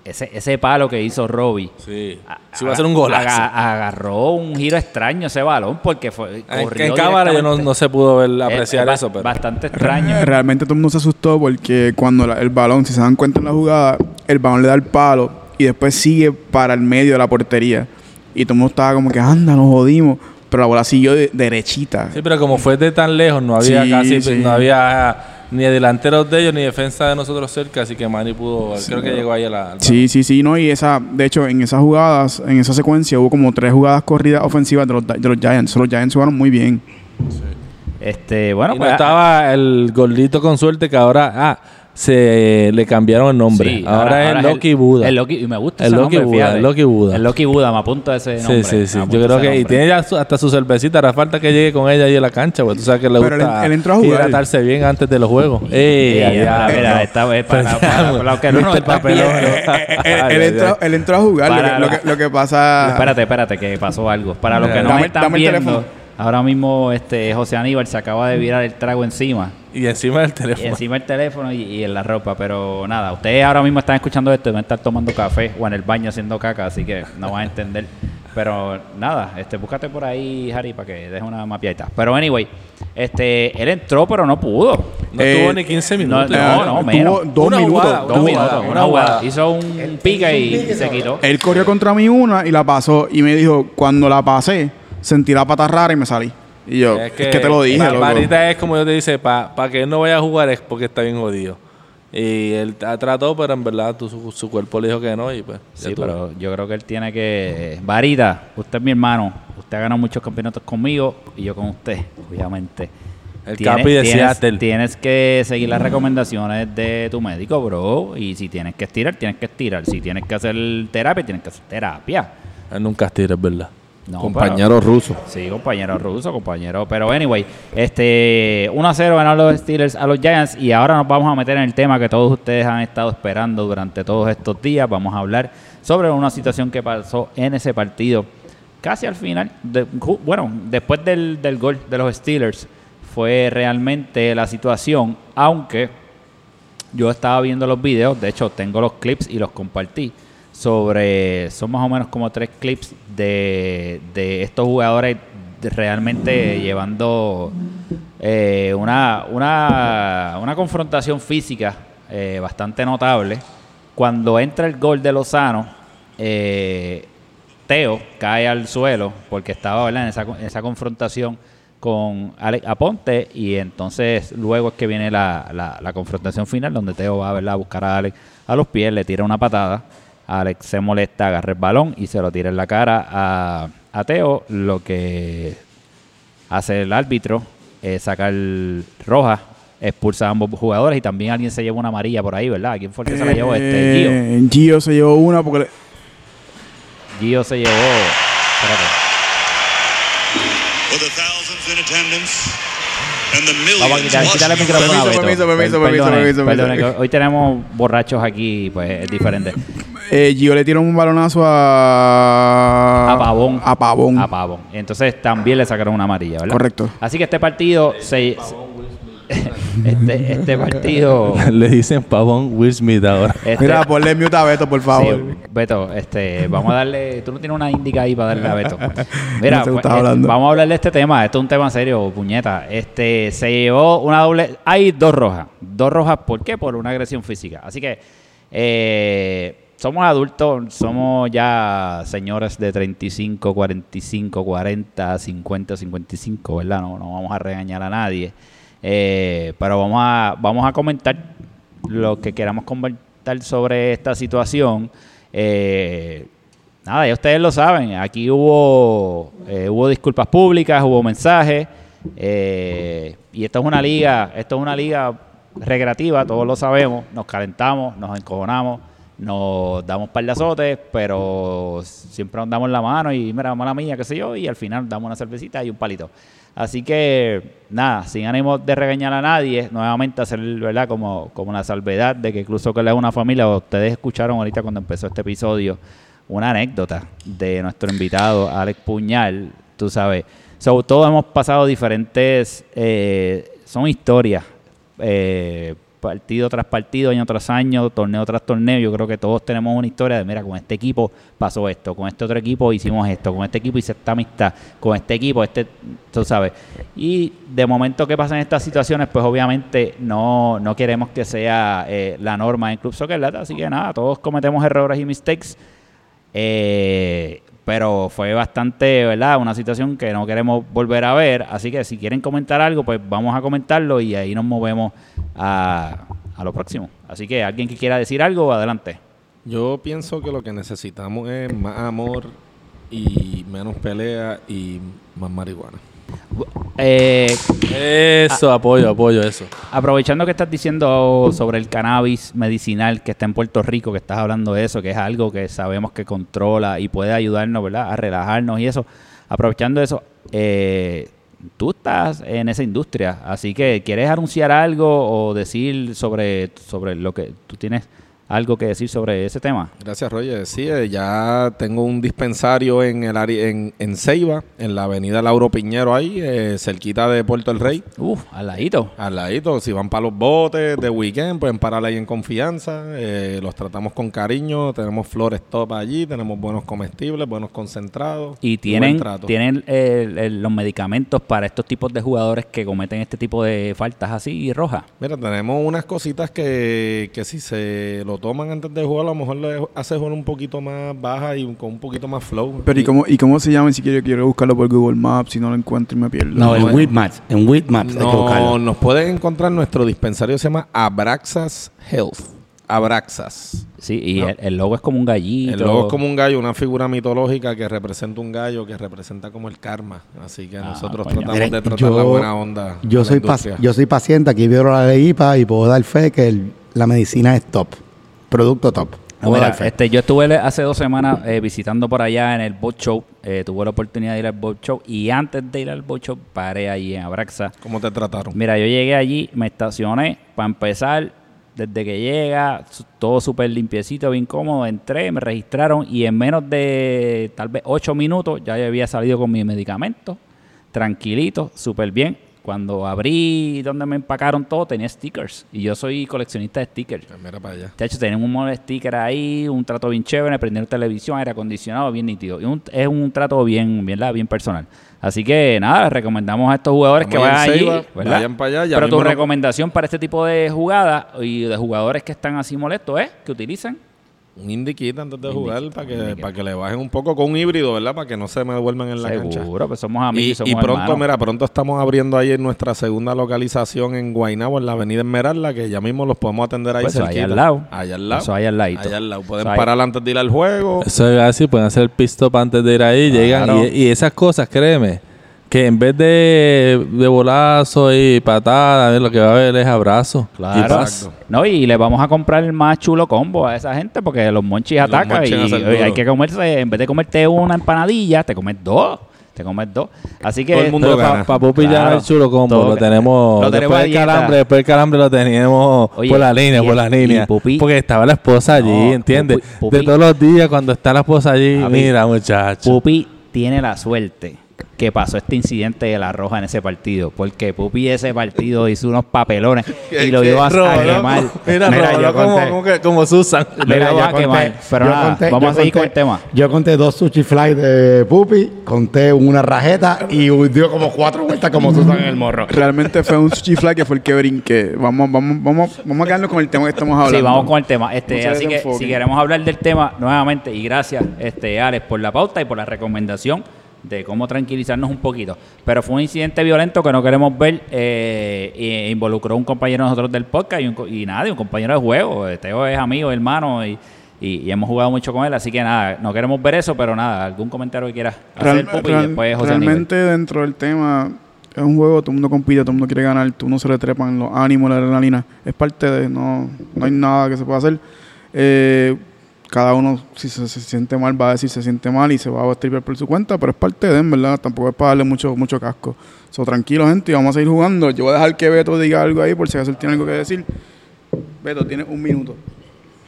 ese, ese palo que hizo Robbie, Sí. a- Sí, va a ser un golazo. aga- agarró un giro extraño ese balón porque fue En, corrió en cámara yo no, no se pudo ver, apreciar es eso, pero Bastante extraño. Realmente todo el mundo se asustó porque cuando la- el balón, si se dan cuenta en la jugada, el balón le da el palo y después sigue para el medio de la portería. Y todo el mundo estaba como que, anda, nos jodimos. Pero la bola siguió de- derechita. sí, pero como fue de tan lejos, no había Sí, casi, sí. no había ni delanteros de ellos ni defensa de nosotros cerca, así que Manny pudo, creo que llegó ahí a la. al Sí, sí, sí, no, y esa, de hecho, en esas jugadas, en esa secuencia hubo como tres jugadas corridas ofensivas de los, de los Giants. Los Giants jugaron muy bien. Este, bueno, y no pues, estaba el gordito con suerte que ahora ah, se le cambiaron el nombre. Sí, ahora, es Loki Buda. El Loki, y me gusta El ese Loki nombre, Buda, fíjate. el Loki Buda. El Loki Buda, me apunto a ese nombre. Sí, sí, sí. Yo creo que. Y tiene ya su- hasta su cervecita. Hará falta que llegue con ella ahí a la cancha, pues tú sabes que le Pero él- gusta él entró a jugar. hidratarse bien antes de los juegos. ¡Ey! Sí, mira, mira, no. esta vez para, para, para que no el papelón, él, entró, él entró a jugar. Lo que, lo, la- que, lo que pasa. Espérate, espérate, que pasó algo. Para los que no me están viendo, teléfono. Ahora mismo este José Aníbal se acaba de virar el trago encima. Y encima del Y teléfono. encima el teléfono y, y en la ropa, pero nada, ustedes ahora mismo están escuchando esto y van a estar tomando café o en el baño haciendo caca, así que no van a entender. Pero nada, este, búscate por ahí, Harry, para que deje una mapiadita. Pero anyway, este, él entró, pero no pudo. No Eh, tuvo ni 15 No, minutos. no, no, tuvo menos. dos Una minutos. jugada, dos una minutos. una jugada. Hizo un pique y se quitó. Él corrió contra mí una y la pasó. Y me dijo, cuando la pasé, sentí la pata rara y me salí. Y yo, es que, te lo dije, La varita es como yo te dice, para que él no vaya a jugar es porque está bien jodido. Y él trató, pero en verdad tu- su, su cuerpo le dijo que no y pues... Sí, tú- pero yo creo que él tiene que... Varita, usted es mi hermano. Usted ha ganado muchos campeonatos conmigo y yo con usted, obviamente. El Tienes- Capi de tienes, tienes que seguir las recomendaciones de tu médico, bro. Y si tienes que estirar, tienes que estirar. Si tienes que hacer terapia, tienes que hacer terapia. Él nunca estira, es verdad. No, Compañero ruso. pero- sí, compañero ruso, compañero. Pero anyway, este 1 a 0 ganaron los Steelers a los Giants. Y ahora nos vamos a meter en el tema que todos ustedes han estado esperando durante todos estos días. Vamos a hablar sobre una situación que pasó en ese partido. Casi al final, de- bueno, después del, del gol de los Steelers, fue realmente la situación, aunque yo estaba viendo los videos, de hecho tengo los clips y los compartí, sobre, son más o menos como tres clips de, de estos jugadores realmente llevando eh, una, una, una confrontación física eh, bastante notable. Cuando entra el gol de Lozano, eh, Teo cae al suelo porque estaba en esa, en esa confrontación con Alex Aponte y entonces luego es que viene la, la- la confrontación final donde Teo va ¿verdad? a buscar a Alex a los pies, le tira una patada, Alex se molesta, agarra el balón y se lo tira en la cara a, a Teo, lo que hace el árbitro es sacar roja, expulsa a ambos jugadores y también alguien se lleva una amarilla por ahí, ¿verdad? ¿Quién fue el que se la llevó? Este, Gio. Eh, Gio se llevó una porque le- Gio se llevó... espérate. Vamos a quitar, quitarle el micrófono a Permiso, Beto. permiso, permiso, Per- permiso, perdone, permiso, perdone, permiso. hoy tenemos borrachos aquí, pues es diferente. Eh, Gio le tiró un balonazo a... A Pavón. A Pavón. A Pavón. Entonces también le sacaron una amarilla, ¿verdad? Correcto. Así que este partido se... este, este partido... Le dicen pavón Will Smith ahora. este- Mira, ponle mute a Beto, por favor. Sí, Beto, este, vamos a darle. Tú no tienes una indica ahí para darle a Beto. Mira, pues, gusta este, hablando. vamos a hablar de este tema. Esto es un tema serio, puñeta. Este, se llevó una doble. Hay dos rojas. Dos rojas, ¿por qué? Por una agresión física. Así que, eh, somos adultos, somos ya señores de 35, 45, 40, 50, 55, ¿verdad? No, no vamos a regañar a nadie. Eh, pero vamos a, vamos a comentar lo que queramos comentar sobre esta situación. Eh, nada, ya ustedes lo saben. Aquí hubo, eh, hubo disculpas públicas, hubo mensajes. eh, y esto es una liga, esto es una liga recreativa, todos lo sabemos. Nos calentamos, nos encojonamos, nos damos par pero siempre nos damos la mano y mira, mala mía, qué sé yo, y al final damos una cervecita y un palito. Así que, nada, sin ánimo de regañar a nadie, nuevamente hacer, ¿verdad? Como, como la salvedad de que incluso que es una familia, ustedes escucharon ahorita cuando empezó este episodio, una anécdota de nuestro invitado, Alex Puñal, tú sabes. So, todos hemos pasado diferentes, eh, son historias, eh, partido tras partido, año tras año, torneo tras torneo. Yo creo que todos tenemos una historia de, mira, con este equipo pasó esto, con este otro equipo hicimos esto, con este equipo hice esta amistad, con este equipo, este, tú sabes. Y de momento que pasan estas situaciones, pues obviamente no, no queremos que sea eh, la norma en Club Soccer Lata, así que nada, todos cometemos errores y mistakes. Eh, pero fue bastante, ¿verdad? Una situación que no queremos volver a ver. Así que si quieren comentar algo, pues vamos a comentarlo y ahí nos movemos a, a lo próximo. Así que alguien que quiera decir algo, adelante. Yo pienso que lo que necesitamos es más amor y menos pelea y más marihuana. Eh, Eso, apoyo, apoyo, eso. aprovechando que estás diciendo sobre el cannabis medicinal que está en Puerto Rico, que estás hablando de eso, que es algo que sabemos que controla y puede ayudarnos, ¿verdad? A relajarnos y eso. Aprovechando eso, eh, tú estás en esa industria, así que ¿quieres anunciar algo o decir sobre, sobre lo que tú tienes algo que decir sobre ese tema? Gracias, Roger. Sí, eh, ya tengo un dispensario en el área, en, en Ceiba, en la avenida Lauro Piñero ahí, eh, cerquita de Puerto El Rey. Uf, al ladito. Al ladito, si van para los botes de weekend, pueden parar ahí en confianza. eh, los tratamos con cariño. Tenemos flores top allí, tenemos buenos comestibles, buenos concentrados. Y tienen, tienen el- el- los medicamentos para estos tipos de jugadores que cometen este tipo de faltas así rojas. Mira, tenemos unas cositas que, que si se lo toman antes de jugar, a lo mejor le hace jugar un poquito más baja y con un poquito más flow. Pero ¿y cómo, ¿y cómo se llama? Si quiero, quiero buscarlo por Google Maps, si no lo encuentro y me pierdo. No, en No, Whitmaps. En hay que No, buscarlo. nos pueden encontrar nuestro dispensario se llama Abraxas Health. Abraxas. Sí, y No. el, el logo es como un gallito. El logo es como un gallo, una figura mitológica que representa un gallo que representa como el karma. Así que Ah, nosotros coño. tratamos Miren, de tratar yo- la buena onda. Yo soy, yo soy paciente, aquí veo la ley IPA y puedo dar fe que el- la medicina es top. Producto top. No, mira, fe. este, yo estuve hace dos semanas eh, visitando por allá en el Boat Show. Eh, tuve la oportunidad de ir al Boat Show. Y antes de ir al Boat Show, paré allí en Abraxa. ¿Cómo te trataron? Mira, yo llegué allí, me estacioné. Para empezar, desde que llega, todo súper limpiecito, bien cómodo. Entré, me registraron y en menos de tal vez ocho minutos ya yo había salido con mi medicamento. Tranquilito, súper bien. Cuando abrí donde me empacaron todo, tenía stickers. Y yo soy coleccionista de stickers. Pues Mira para allá. De hecho, tienen un modo de sticker ahí, un trato bien chévere, prender televisión, aire acondicionado, bien nítido. Y un- es un trato bien, bien, bien personal. Así que nada, les recomendamos a estos jugadores Estamos que vayan allí. Vayan para allá, ya Pero tu recomendación para este tipo de jugadas y de jugadores que están así molestos es que utilicen. Un indiquita antes de jugar para que, para que le bajen un poco con un híbrido, ¿verdad? Para que no se me duerman en la cancha. Seguro, pues somos amigos y, Y, somos y pronto, hermanos. mira, pronto estamos abriendo ahí en nuestra segunda localización en Guaynabo, en la avenida Esmeralda, que ya mismo los podemos atender ahí Pues eso, ahí cerquita. al lado. Allá al lado. Eso ahí al ladito. Allá al lado. Pueden Eso ahí. parar antes de ir al juego. Eso es así, pueden hacer el pit stop antes de ir ahí, llegan Claro. y, y esas cosas, créeme, que en vez de, de bolazo y patada, lo que va a haber es abrazo Claro. y paz. No, y le vamos a comprar el más chulo combo a esa gente porque los monchis Los atacan monchis y hay que comerse, en vez de comerte una empanadilla, te comes dos. te comes dos. Así que Todo el mundo para Pupi ya Claro. no es chulo combo, Todo- lo tenemos. lo tenemos después del calambre, después del calambre lo teníamos Oye, por la línea, y- por la línea. Pupi- porque estaba la esposa allí, No, ¿entiendes? Pupi- de todos los días cuando está la esposa allí, mira, muchacho. Pupi tiene la suerte que pasó este incidente de la roja en ese partido, porque Pupi ese partido hizo unos papelones y lo iba a quemar. Mira, Mira, yo como, conté. como, que- como Susan. Mira, yo a conté- quemar. Pero yo nada, conté- vamos a seguir conté- con el tema. Yo conté dos sushi fly de Pupi, conté una rajeta y dio como cuatro vueltas como Susan en el morro. Realmente fue un sushi fly que fue el que brinqué. Vamos, vamos, vamos, vamos a quedarnos con el tema que estamos hablando. Sí, vamos con el tema. Este, así que si queremos hablar del tema nuevamente, y gracias, este, Alex, por la pauta y por la recomendación de cómo tranquilizarnos un poquito. Pero fue un incidente violento que no queremos ver. Eh, e involucró a un compañero de nosotros del podcast y, un y nada, un compañero de juego. Teo es amigo, hermano, y, y- y hemos jugado mucho con él. Así que nada, no queremos ver eso, pero nada, algún comentario que quieras hacer, Real- Pupi, y después José Aníbal. realmente dentro del tema es un juego, todo el mundo compite, todo el mundo quiere ganar, tú no se le trepan los ánimos, la adrenalina. Es parte de, no, no hay nada que se pueda hacer. Eh, cada uno, si se, siente mal, va a decir se siente mal y se va a stripper por su cuenta, pero es parte de, en verdad, tampoco es para darle mucho, mucho casco. So, tranquilo, gente, y vamos a seguir jugando. Yo voy a dejar que Beto diga algo ahí, por si acaso él tiene algo que decir. Beto, tienes un minuto.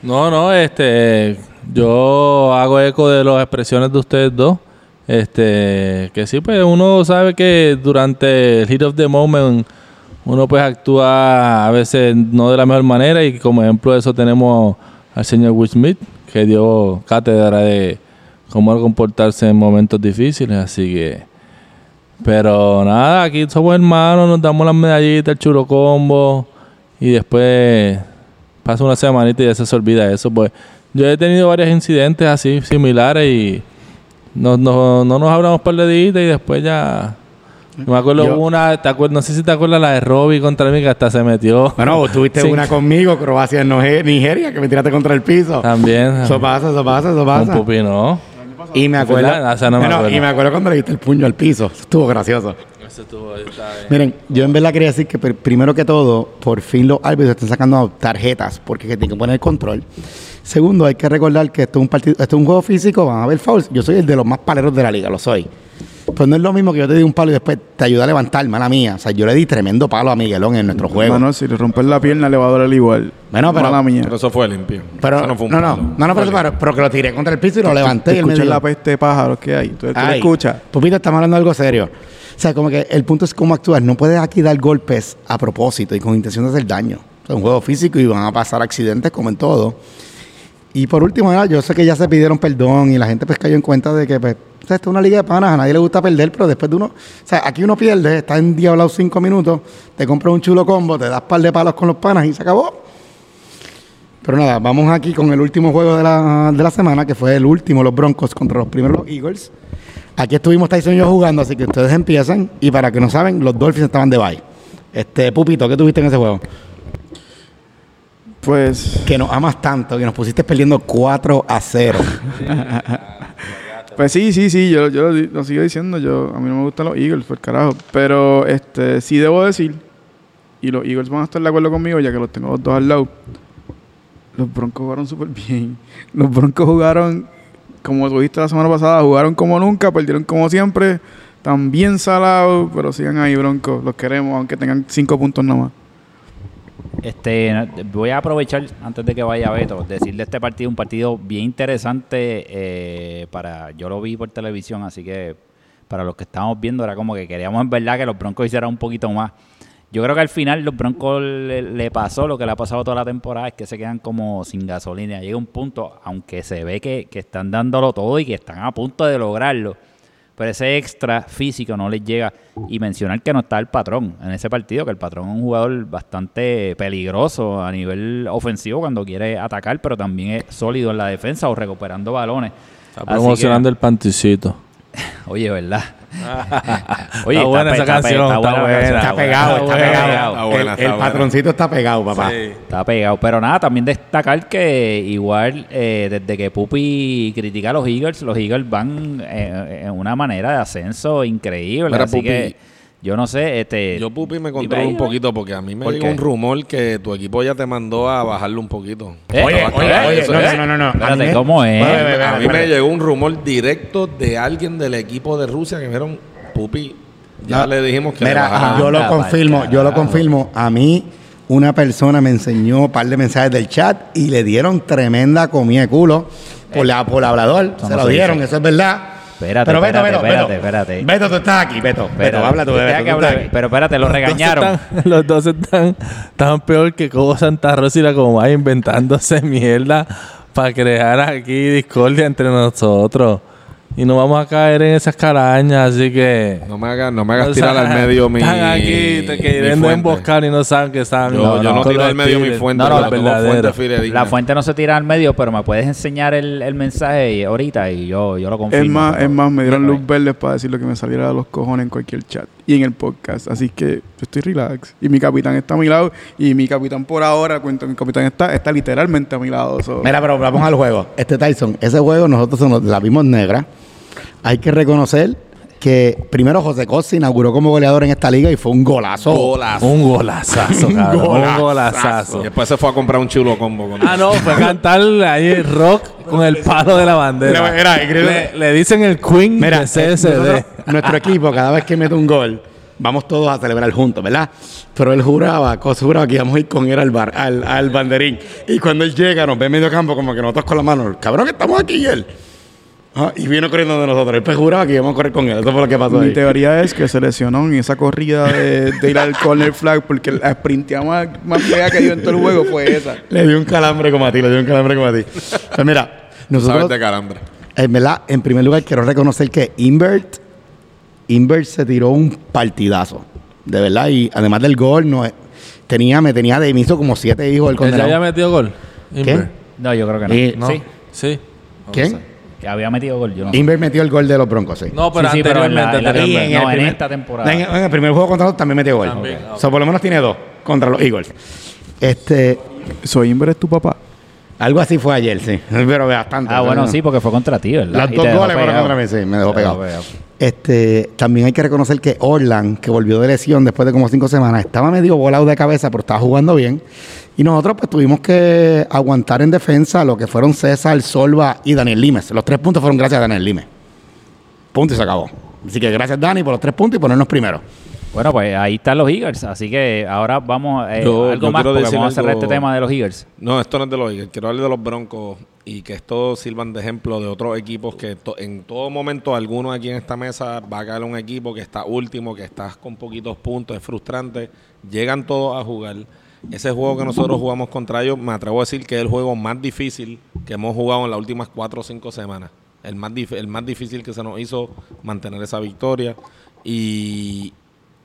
No, no, este, yo hago eco de las expresiones de ustedes dos. Este, que sí, pues uno sabe que durante el hit of the moment uno pues actúa a veces no de la mejor manera y como ejemplo de eso tenemos al señor Will Smith que dio cátedra de cómo comportarse en momentos difíciles, así que pero nada, aquí somos hermanos, nos damos las medallitas, el chulo combo y después pasa una semanita y ya se olvida eso. Pues yo he tenido varios incidentes así similares y no, no, no nos hablamos por la y después ya. Me acuerdo Yo- una, te acuer- no sé si te acuerdas la de Robbie contra mí que hasta se metió. Bueno, vos tuviste Sí. una conmigo, Croacia en Nigeria, que me tiraste contra el piso. También. Eso pasa, eso pasa, eso pasa. Pupi, ¿no? Y me acuerdo. Esa no me Bueno, acuerdo. y me acuerdo cuando le diste el puño al piso. Eso estuvo gracioso. Miren, yo en verdad quería decir que pr- primero que todo, por fin los árbitros están sacando tarjetas porque que tienen que poner el control. Segundo, hay que recordar que esto es un partido, esto es un juego físico, van a haber fouls. Yo soy el de los más paleros de la liga, lo soy. Pues no es lo mismo que yo te di un palo y después te ayuda a levantar, mala mía. O sea, yo le di tremendo palo a Miguelón en nuestro juego. Mano, si le rompes la pierna, le va a doler igual. Bueno, pero- Mala mía. Pero eso fue limpio. Pero, Eso no, fue un no, no, palo. no, pero, Fue pero, pero que lo tiré contra el piso y lo levanté y Escuchas la peste de pájaros que hay. Tú, tú escuchas. Pupito, estamos hablando de algo serio. O sea, como que el punto es cómo actuar. No puedes aquí dar golpes a propósito y con intención de hacer daño. Es un juego físico y van a pasar accidentes como en todo. Y por último, yo sé que ya se pidieron perdón y la gente pues cayó en cuenta de que pues, o sea, esto es una liga de panas, a nadie le gusta perder, pero después de uno, o sea, aquí uno pierde, está endiablado cinco minutos, te compras un chulo combo, te das par de palos con los panas y se acabó. Pero nada, vamos aquí con el último juego de la, de la semana, que fue el último, los Broncos contra los primeros los Eagles. Aquí estuvimos Tyson y yo jugando, así que ustedes empiezan. Y para que no saben, los Dolphins estaban de bye. Este, Pupito, ¿qué tuviste en ese juego? Pues, Que nos amas tanto, que nos pusiste perdiendo 4 a 0. pues sí, sí, sí, yo, yo lo, sigo diciendo. Yo, a mí no me gustan los Eagles, por carajo. Pero este, sí debo decir, y los Eagles van a estar de acuerdo conmigo, ya que los tengo los dos al lado. Los Broncos jugaron súper bien. Los Broncos jugaron, como tú viste la semana pasada, jugaron como nunca, perdieron como siempre. Bien salados, pero sigan ahí, Broncos. Los queremos, aunque tengan cinco puntos nada más. Este, voy a aprovechar antes de que vaya Beto, decirle este partido un partido bien interesante eh, para yo lo vi por televisión, así que para los que estábamos viendo era como que queríamos en verdad que los Broncos hicieran un poquito más. Yo creo que al final los Broncos le, le pasó lo que le ha pasado toda la temporada, es que se quedan como sin gasolina. Llega un punto, aunque se ve que, que están dándolo todo y que están a punto de lograrlo, pero ese extra físico no les llega. Y mencionar que no está el patrón en ese partido, que el patrón es un jugador bastante peligroso a nivel ofensivo cuando quiere atacar, pero también es sólido en la defensa o recuperando balones. Está promocionando el panticito. oye, ¿verdad? Está buena esa canción, está buena. Está buena, pegado, está buena, pegado. Está buena, el está el buena. patroncito está pegado, papá. Está pegado. Pero nada, también destacar que igual eh, desde que Pupi critica a los Eagles, los Eagles van eh, en una manera de ascenso increíble. Mira, así Pupi. que Yo no sé, este... Yo, Pupi, me controlo un poquito porque a mí me ¿Por llegó un rumor que tu equipo ya te mandó a bajarlo un poquito. ¿Eh? Oye, ¿Eh? oye, oye, no, es. no, no, no. Espérate, A mí me- ¿cómo es? Oye, oye, oye, a mí me llegó un rumor directo de alguien del equipo de Rusia que me dijeron, Pupi, ya No. le dijimos que le Mira, bajaran. yo lo confirmo, yo lo confirmo. A mí, una persona me enseñó un par de mensajes del chat y le dieron tremenda comida de culo por, la, por el hablador. Se no lo dieron, eso es verdad. Espérate, Pero Beto, espérate, Beto, espérate, Beto. espérate. Beto, tú estás aquí, Beto. Habla tú de Beto. estás hable, aquí. Pero espérate, lo Los regañaron. están- los dos están tan peor que como Santa Rosa y la Comay inventándose mierda para crear aquí discordia entre nosotros. Y no vamos a caer en esas carañas, así que... No me hagas, no me hagas tirar al medio mi Están aquí te fuente. emboscar y no saben que están... Yo, yo no con tiro al medio mi fuente, No, no, la tengo verdadera. fuente. La fuente no se tira al medio, pero me puedes enseñar el, el mensaje y- ahorita y yo, yo lo confirmo. Es más, pero- es más, me dieron luz verde para decir lo que me saliera de los cojones en cualquier chat y en el podcast. Así que yo estoy relax. Y mi capitán está a mi lado. Y mi capitán por ahora, cuento, mi capitán está, está literalmente a mi lado. so- Mira, pero vamos al juego. Este Tyson, ese juego nosotros nos- la vimos negra. Hay que reconocer que primero José Costa inauguró como goleador en esta liga y fue un golazo. Golazo. Un golazazo, cabrón. Un golazazo. Y después se fue a comprar un chulo combo. Con Ah, no, fue cantar ahí el rock con el palo de la bandera. Mira, mira, increíble. le, le dicen el Queen Mira, de eh, CSD. nosotros- nuestro equipo, cada vez que mete un gol, vamos todos a celebrar juntos, ¿verdad? Pero él juraba, Cos juraba que íbamos a ir con él al bar, al, al banderín. Y cuando él llega, nos ve en medio campo, como que nosotros con la mano, cabrón, que estamos aquí y él. Ah, y vino corriendo de nosotros. Él pues juraba que íbamos a correr con él. Eso fue lo que pasó Mi ahí. teoría es que se lesionó en esa corrida de, de ir al corner flag porque la sprintea más, más fea que dio en todo el juego fue esa. Le dio un calambre como a ti, le dio un calambre como a ti. Pues mira, Sabes nosotros, de calambre. en verdad, en primer lugar, quiero reconocer que Invert, Invert se tiró un partidazo. De verdad, y además del gol, no es- tenía, me tenía de hizo como siete hijos el ¿Él ya condenado. había metido gol? Inver. No, yo creo que no. Eh, No. Sí, Sí. ¿Quién? Que había metido gol. Yo no sé. Invert metió el gol de los Broncos, sí. No, pero Sí, sí, pero en la- anteriormente. en la- anteriormente. no, el en primer- esta temporada. En, en el primer juego contra los también metió gol. También, O sea, por lo menos tiene dos contra los Eagles. Este, Soy Inver es tu papá. Algo así fue ayer, sí. Pero bastante. Ah, bueno, ¿no? sí, porque fue contra ti, ¿verdad? Las dos goles fueron contra mí, sí, me dejó pegado. Este, también hay que reconocer que Orland, que volvió de lesión después de como cinco semanas, estaba medio volado de cabeza, pero estaba jugando bien. Y nosotros pues tuvimos que aguantar en defensa lo que fueron César, Solva y Daniel Limes. Los tres puntos fueron gracias a Daniel Limes. Punto y se acabó. Así que gracias Dani por los tres puntos y ponernos primero. Bueno, pues ahí están los Eagles, así que ahora vamos eh, Yo- algo yo más porque vamos a cerrar algo- este tema de los Eagles. No, esto no es de los Eagles. Quiero hablar de los Broncos y que esto sirvan de ejemplo de otros equipos que to- en todo momento alguno aquí en esta mesa va a caer un equipo que está último, que está con poquitos puntos, es frustrante. Llegan todos a jugar. Ese juego que nosotros jugamos contra ellos, me atrevo a decir que es el juego más difícil que hemos jugado en las últimas cuatro o cinco semanas. El más, dif- el más difícil que se nos hizo mantener esa victoria. Y,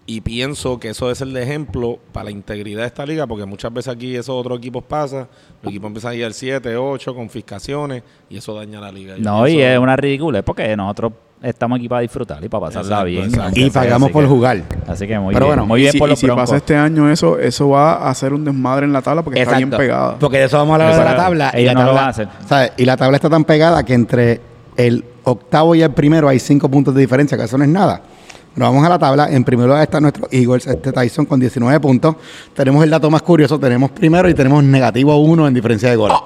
y pienso que eso es el de ejemplo para la integridad de esta liga, porque muchas veces aquí esos otros equipos pasan, los equipos empiezan a ir al 7, 8, confiscaciones, y eso daña la liga. Yo No, y es una ridícula, es porque nosotros estamos aquí para disfrutar y para pasarla Exacto, bien. exacto. Y pagamos así por que- jugar. Así que muy Pero bien, bueno, muy y bien si, por y si Broncos. pasa este año eso, eso va a hacer un desmadre en la tabla porque está bien pegada. Porque de eso vamos a hablar de la tabla. y la no lo tabla, hacer. ¿sabes? Y la tabla está tan pegada que entre el octavo y el primero hay cinco puntos de diferencia, que eso no es nada. Pero vamos a la tabla. En primer lugar está nuestro Eagles, este Tyson con 19 puntos. Tenemos el dato más curioso. Tenemos primero y tenemos negativo 1 en diferencia de goles.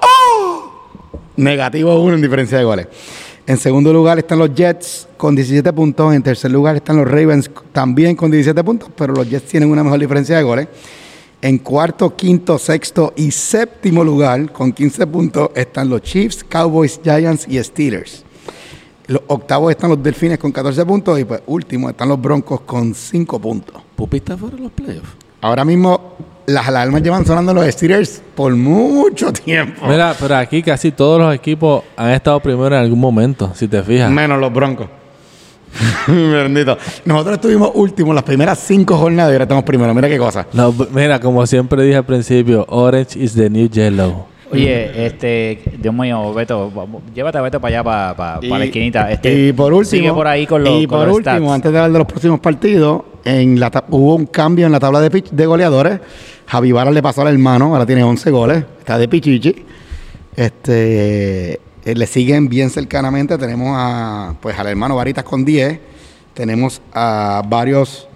Negativo 1 en diferencia de goles. En segundo lugar están los Jets con 17 puntos. En tercer lugar están los Ravens también con 17 puntos, pero los Jets tienen una mejor diferencia de goles. En cuarto, quinto, sexto y séptimo lugar, con 15 puntos, están los Chiefs, Cowboys, Giants y Steelers. Los octavos están los Delfines con 14 puntos y pues último están los Broncos con 5 puntos. Pupi está fuera de los playoffs. Ahora mismo las alarmas llevan sonando los Steelers por mucho tiempo. Mira, pero aquí casi todos los equipos han estado primero en algún momento, si te fijas. Menos los Broncos. Bendito. Nosotros estuvimos últimos las primeras cinco jornadas y ahora estamos primero. Mira qué cosa. No, mira, como siempre dije al principio, Orange is the new yellow. Oye, este, Dios mío, Beto, llévate a Beto para allá, para, para, Y- la esquinita. Este, y por último, sigue por ahí con los, y con por los último, stats. antes de hablar de los próximos partidos, en la hubo un cambio en la tabla de, pitch- de goleadores. Javi Vara le pasó al hermano, ahora tiene 11 goles, está de pichichi. Este, eh, le siguen bien cercanamente. Tenemos a, pues, al hermano Varitas con 10. Tenemos a varios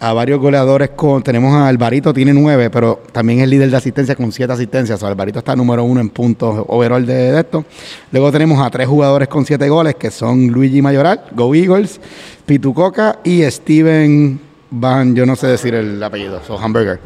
a varios goleadores con. Tenemos a Alvarito, tiene nueve, pero también es líder de asistencia con siete asistencias. O sea, Alvarito está número uno en puntos overall de, esto. Luego tenemos a tres jugadores con siete goles, que son Luigi Mayoral, Go Eagles, Pitu Coca y Steven Van, yo no sé decir el apellido, so Hamburger.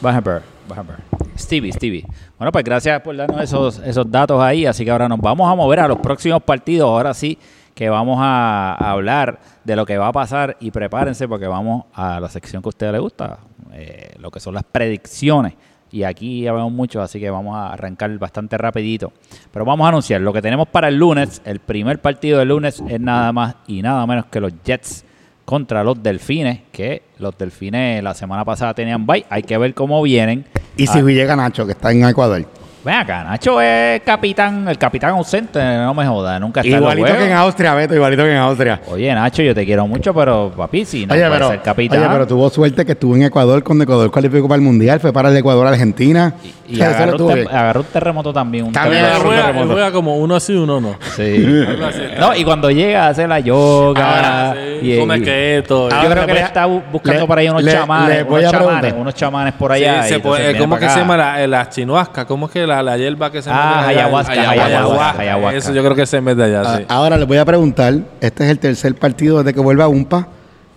Bajenberg, Bajenberg. Stevie, Stevie. Bueno, pues gracias por darnos esos, esos datos ahí. Así que ahora nos vamos a mover a los próximos partidos. Ahora sí que vamos a, a hablar de lo que va a pasar y prepárense porque vamos a la sección que a ustedes les gusta, eh, lo que son las predicciones. Y aquí ya vemos mucho, así que vamos a arrancar bastante rapidito. Pero vamos a anunciar lo que tenemos para el lunes. El primer partido del lunes es nada más y nada menos que los Jets contra los Delfines, que los Delfines la semana pasada tenían bye. Hay que ver cómo vienen. Y si Ah, llega Nacho, que está en Ecuador. Ven acá, Nacho es capitán, el capitán ausente, no me joda, nunca está Igualito que en. Austria, Beto, igualito que en Austria. Oye, Nacho, yo te quiero mucho, pero papi, si no oye, pero, ser capitán. oye, pero tuvo suerte que estuvo en Ecuador cuando Ecuador cualificó para el Mundial, fue para el Ecuador a Argentina. y agarró, un bien. te- agarró un terremoto también. Un También terremoto. juega, él terremoto. juega como uno sí, uno no. Sí. no, y cuando llega hace la yoga. Sí, y, come y- keto. yo creo le que a- está bu- buscando le- por ahí unos le- chamanes, le unos chamanes, unos chamanes por Sí, allá. y se puede- ¿Cómo para que se llama la, la chinuasca? ¿Cómo es que la, la hierba que se Ah, mete allá? ayahuasca, ayahuasca, ayahuasca. Eso yo creo que se mete allá, Ah, sí. Ahora les voy a preguntar, este es el tercer partido desde que vuelve a UMPA.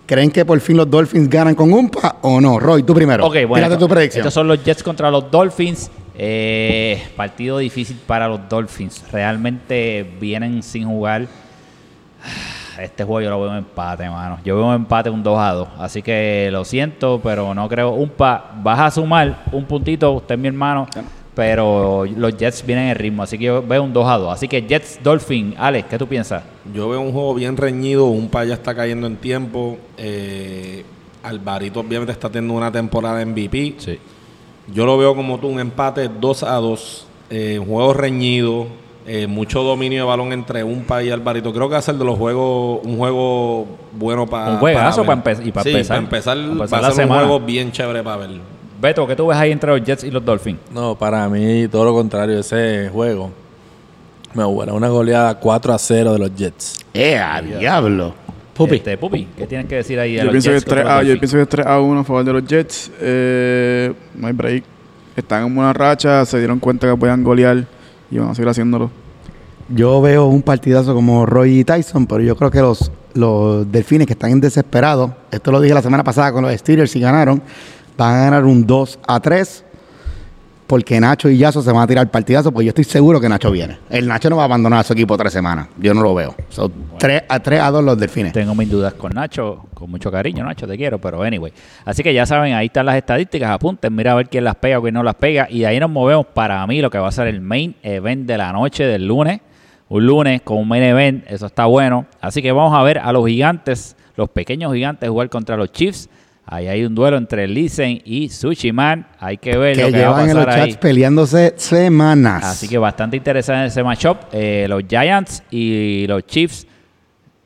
¿Creen que por fin los Dolphins ganan con UMPA o no? Roy, tú primero. Ok, bueno. Tírate tu predicción. Estos son los Jets contra los Dolphins. Eh, partido difícil para los Dolphins. Realmente vienen sin jugar. Este juego yo lo veo en empate, mano. Yo veo un empate un 2 a 2. Así que lo siento, pero no creo. Un pa, vas a sumar un puntito, usted es mi hermano. Pero los Jets vienen en ritmo. Así que yo veo un 2 a 2. Así que Jets Dolphins. Alex, ¿qué tú piensas? Yo veo un juego bien reñido, un pa ya está cayendo en tiempo. Eh, Alvarito obviamente está teniendo una temporada MVP. Sí. Yo lo veo como tú, un empate 2 a 2, eh, un juego reñido, eh, mucho dominio de balón entre Umpa y Alvarito. Creo que va a ser de los juegos, un juego bueno para Un juegazo para empe- y para Sí, empezar. para empezar, va a ser un juego bien chévere para ver. Beto, ¿qué tú ves ahí entre los Jets y los Dolphins? No, para mí todo lo contrario. Ese juego me huele una goleada 4 a 0 de los Jets. ¡Eh, a diablo! Pupi. Este, Pupi, ¿qué tienes que decir ahí? a Yo los pienso, que Jets es 3 contra a, yo pienso que es 3 a 1 a favor de los Jets. Eh, no hay break. Están en buena racha, se dieron cuenta que podían golear y van a seguir haciéndolo. Yo veo un partidazo como Roy y Tyson, pero yo creo que los, los delfines que están en desesperados, esto lo dije la semana pasada con los Steelers y ganaron, van a ganar un 2 a 3 porque Nacho y Yaso se van a tirar partidazo, porque yo estoy seguro que Nacho viene. El Nacho no va a abandonar a su equipo tres semanas. Yo no lo veo. Son 3 a 3 a 2 los delfines. Tengo mis dudas con Nacho, con mucho cariño, Nacho, te quiero, pero anyway. Así que ya saben, ahí están las estadísticas, apunten, mira a ver quién las pega o quién no las pega. Y de ahí nos movemos para mí lo que va a ser el main event de la noche del lunes. Un lunes con un main event, eso está bueno. Así que vamos a ver a los gigantes, los pequeños gigantes jugar contra los Chiefs. Ahí hay un duelo entre Lisen y Sushi Man. Hay que ver Que lo que va a llevan en los pasar ahí. chats peleándose semanas. Así que bastante interesante ese matchup. Eh, los Giants y los Chiefs.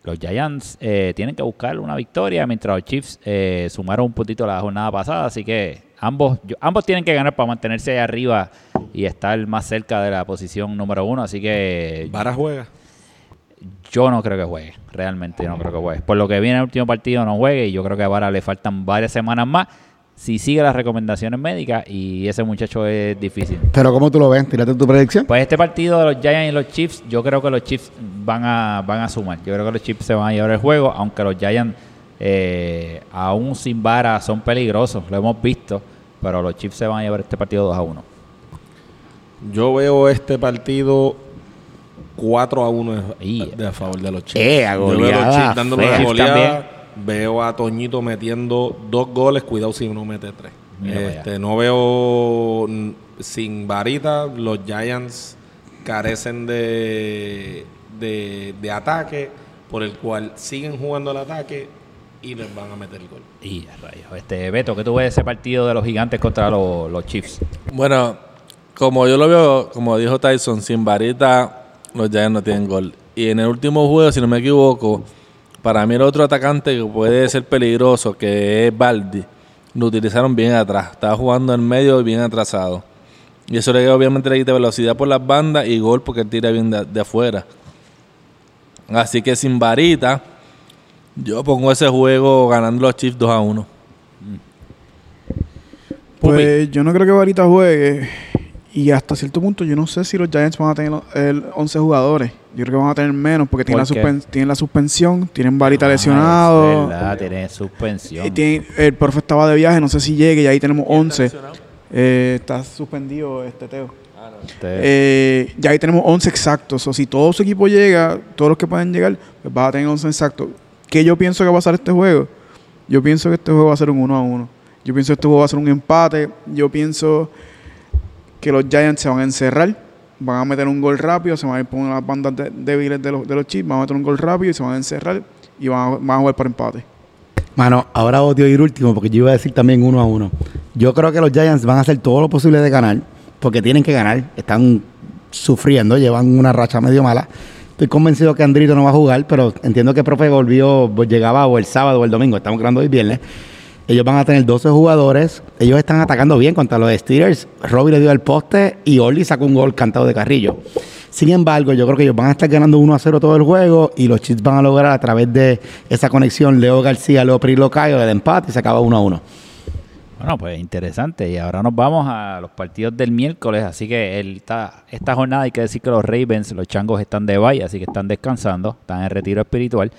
Los Giants eh, tienen que buscar una victoria, mientras los Chiefs eh, sumaron un puntito la jornada pasada. Así que ambos, yo- ambos tienen que ganar para mantenerse ahí arriba y estar más cerca de la posición número uno. Así que Vara juega. Yo no creo que juegue. Realmente yo no creo que juegue. Por lo que viene el último partido no juegue y yo creo que a Vara le faltan varias semanas más. Si sigue las recomendaciones médicas y ese muchacho es difícil. Pero ¿cómo tú lo ves? Tírate tu predicción. Pues este partido de los Giants y los Chiefs, yo creo que los Chiefs van a, van a sumar. Yo creo que los Chiefs se van a llevar el juego, aunque los Giants, eh, aún sin vara, son peligrosos. Lo hemos visto, pero los Chiefs se van a llevar este partido 2 a 1. Yo veo este partido 4 a 1 Y- de, a favor de los Chiefs. Eh, a Yo veo a los goleada Chiefs dando fea. una goleada. Veo a Toñito metiendo dos goles. Cuidado si no mete tres. Este, no veo sin varita. Los Giants carecen de, de, de ataque, por el cual siguen jugando el ataque y les van a meter el gol. Y rayos. Este, Beto, ¿qué tú ves de ese partido de los gigantes contra los, los Chiefs? Bueno, como yo lo veo, como dijo Tyson, sin varita los Giants no tienen gol. Y en el último juego, si no me equivoco, para mí el otro atacante que puede ser peligroso, que es Baldi, lo utilizaron bien atrás. Estaba jugando en medio y bien atrasado. Y eso le obviamente le quita velocidad por las bandas y gol porque tira bien de, de afuera. Así que sin varita, yo pongo ese juego ganando los Chiefs 2 a 1. Pues yo no creo que Varita juegue. Y hasta cierto punto yo no sé si los Giants van a tener el 11 jugadores. Yo creo que van a tener menos porque tienen, la, tienen suspensión, tienen Varita Ah, lesionado. es verdad, tiene suspensión. y tienen- el profe estaba de viaje, no sé si llegue y ahí tenemos 11. Eh, está suspendido este Teo. Usted- Eh, ya ahí tenemos 11 exactos. O si todo su equipo llega, todos los que pueden llegar, pues vas a tener 11 exactos. ¿Qué yo pienso que va a pasar este juego? Yo pienso que este juego va a ser un 1 a 1. Yo pienso que este juego va a ser un empate. Yo pienso que los Giants se van a encerrar. Van a meter un gol rápido. Se van a ir por unas bandas débiles de los, de los Chiefs. Van a meter un gol rápido y se van a encerrar. Y van a, van a jugar por empate. Mano, ahora odio ir último porque yo iba a decir también uno a uno. Yo creo que los Giants van a hacer todo lo posible de ganar porque tienen que ganar. Están sufriendo, llevan una racha medio mala. Estoy convencido que Andrito no va a jugar, pero entiendo que el profe volvió, pues, llegaba o el sábado o el domingo. Estamos grabando hoy viernes. Ellos van a tener 12 jugadores. Ellos están atacando bien contra los Steelers. Robbie le dio el poste y Orly sacó un gol cantado de Carrillo. Sin embargo, yo creo que ellos van a estar ganando 1 a 0 todo el juego y los Chiefs van a lograr a través de esa conexión Leo García, Leo Prilo Cayo, el empate y se acaba 1 a 1. Bueno, pues interesante. Y ahora nos vamos a los partidos del miércoles. Así que el- esta, esta jornada hay que decir que los Ravens, los changos están de bye, así que están descansando, están en retiro espiritual.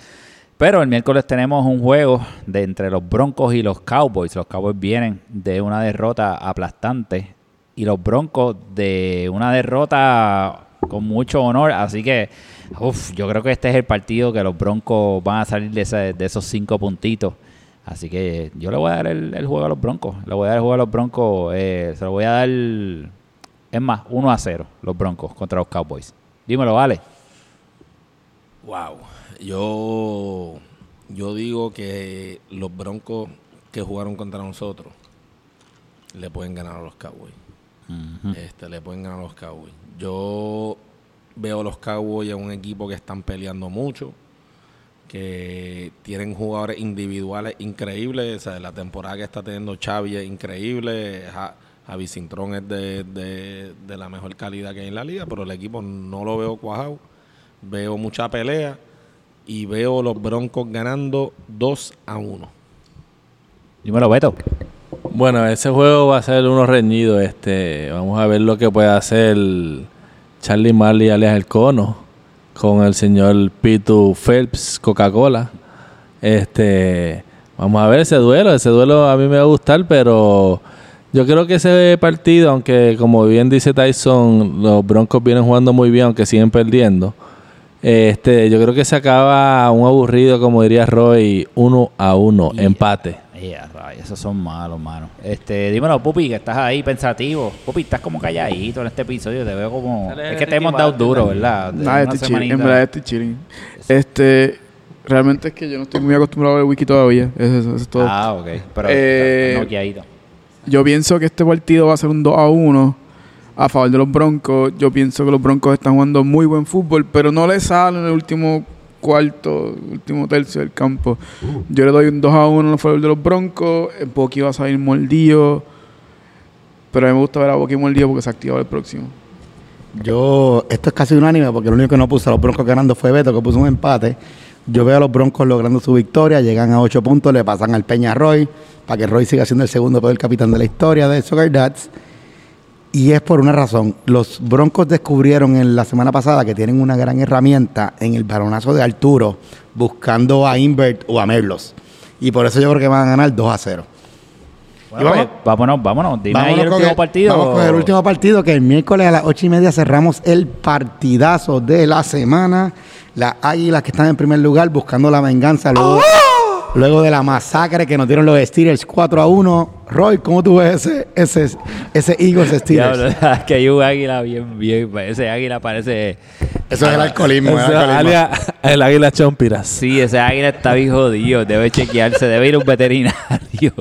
Pero el miércoles tenemos un juego de entre los Broncos y los Cowboys. Los Cowboys vienen de una derrota aplastante y los Broncos de una derrota con mucho honor. Así que, uf, yo creo que este es el partido que los Broncos van a salir de, esos cinco puntitos. Así que yo le voy a dar el, el juego a los Broncos. Le voy a dar el juego a los Broncos. eh, se lo voy a dar, es más, 1 a 0 los Broncos contra los Cowboys. Dímelo, vale. Wow. Yo, yo digo que los Broncos que jugaron contra nosotros le pueden ganar a los Cowboys. este, le pueden ganar a los Cowboys. Yo veo a los Cowboys en un equipo que están peleando mucho, que tienen jugadores individuales increíbles. O sea, la temporada que está teniendo Xavi es increíble. Ja- Javi Cintrón es de, de- de la mejor calidad que hay en la liga, pero el equipo no lo veo cuajado. Veo mucha pelea y veo los Broncos ganando 2 a 1. Dímelo, Beto. Bueno, ese juego va a ser uno reñido. Este, vamos a ver lo que puede hacer Charlie Marley alias el Cono con el señor Pitu Phelps Coca-Cola. Este, vamos a ver ese duelo. Ese duelo a mí me va a gustar, pero yo creo que ese partido, aunque como bien dice Tyson, los Broncos vienen jugando muy bien, aunque siguen perdiendo. Este, yo creo que se acaba un aburrido, como diría Roy, uno a uno, empate. Yeah, esos son malos, mano. Este, dímelo, Pupi, que estás ahí pensativo. Pupi, estás como calladito en este episodio. Te veo como. Es que te hemos dado duro. ¿verdad? Una estoy chilling. En verdad estoy chilling. Este, realmente es que yo no estoy muy acostumbrado a ver wiki todavía. Eso, eso- eso es todo. Ah, ok. Pero Eh, noqueadito. Yo pienso que este partido va a ser un 2 a 1 a favor de los Broncos. Yo pienso que los Broncos están jugando muy buen fútbol, pero no les sale en el último cuarto, último tercio del campo. Yo le doy un 2 a 1 a favor de los Broncos. El Boqui va a salir mordido. Pero a mí me gusta ver a Boqui mordido porque se activa el próximo. Yo, esto es casi unánime porque lo único que no puso a los Broncos ganando fue Beto, que puso un empate. Yo veo a los Broncos logrando su victoria, llegan a 8 puntos, le pasan al Peña Roy, para que Roy siga siendo el segundo peor capitán de la historia de Soccer Dads. Y es por una razón. Los Broncos descubrieron en la semana pasada que tienen una gran herramienta en el balonazo de Arturo, buscando a Invert o a Merlos. Y por eso yo creo que van a ganar 2 a 0. Bueno, vamos- pues, vámonos, vámonos. Dime ahí el último el- partido. Vamos con el último partido que el miércoles a las ocho y media cerramos el partidazo de la semana. Las águilas que están en primer lugar buscando la venganza luego, luego de la masacre que nos dieron los Steelers 4 a 1. Roy, ¿cómo tú ves ese, ese, ese Eagles Steelers? Diablo, que hay un águila bien, bien. Ese águila parece. Eso es el alcoholismo. Ese es el alcoholismo. alias- el águila chompiras. Sí, ese águila está bien jodido. Debe chequearse, debe ir a un veterinario.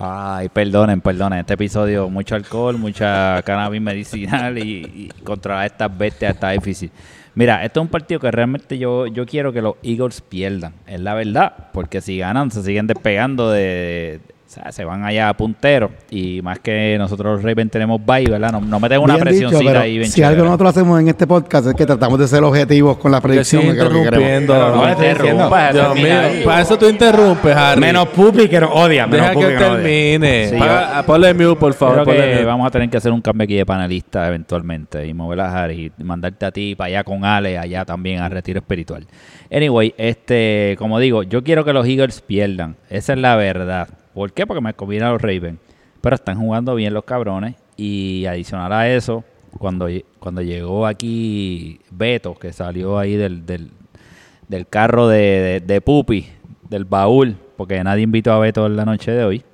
Ay, perdonen, perdonen. Este episodio, mucho alcohol, mucha cannabis medicinal y, y contra estas bestias está difícil. Mira, esto es un partido que realmente yo, yo quiero que los Eagles pierdan. Es la verdad, porque si ganan se siguen despegando de, O sea, se van allá a punteros y más que nosotros los Ravens tenemos bye, ¿verdad? No, no meten una Bien dicho, presioncita pero ahí bien Si algo nosotros hacemos en este podcast es que tratamos de ser objetivos con la Que predicción. que interrumpiendo. No diciendo- interrumpas, Dios mío, para eso tú interrumpes, Harry. Menos Pupi que nos odia. Deja menos que Pupi él nos odia. termine. Sí, Paga- ponle mute, por favor. Ponle que mute. vamos a tener que hacer un cambio aquí de panelista eventualmente y mover a Harry y mandarte a ti para allá con Ale, allá también a retiro espiritual. Anyway, este, como digo, yo quiero que los Eagles pierdan. Esa es la verdad. ¿Por qué? Porque me conviene a los Ravens. Pero están jugando bien los cabrones. Y adicional a eso, cuando, cuando llegó aquí Beto, que salió ahí del, del, del carro de, de, de Pupi, del baúl, porque nadie invitó a Beto en la noche de hoy.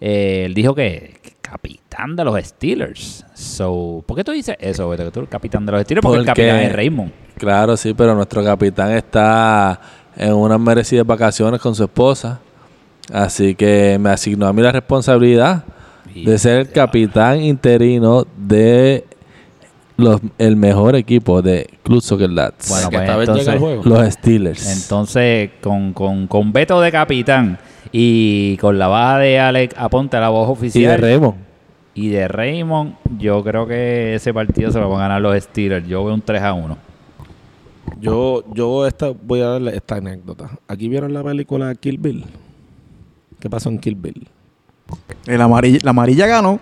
Eh, él dijo que, que capitán de los Steelers. So, ¿Por qué tú dices eso, Beto? Que tú eres capitán de los Steelers porque el capitán es Raymond. Claro, sí, pero nuestro capitán está en unas merecidas vacaciones con su esposa. Así que me asignó a mí la responsabilidad de ser el capitán interino de los, el mejor equipo de Club Soccer Lads. Bueno, que pues esta vez llega el entonces, juego. los Steelers. entonces con, con, con Beto de capitán y con la baja de Alex Aponte a la voz y de oficial Raymond. y de Raymond, yo creo que ese partido se lo van a ganar los Steelers. Yo veo un 3 a 1. Yo, yo esta, voy a darle esta anécdota. ¿Aquí vieron la película Kill Bill? ¿Qué pasó en Kill Bill? El amarilla, la amarilla ganó.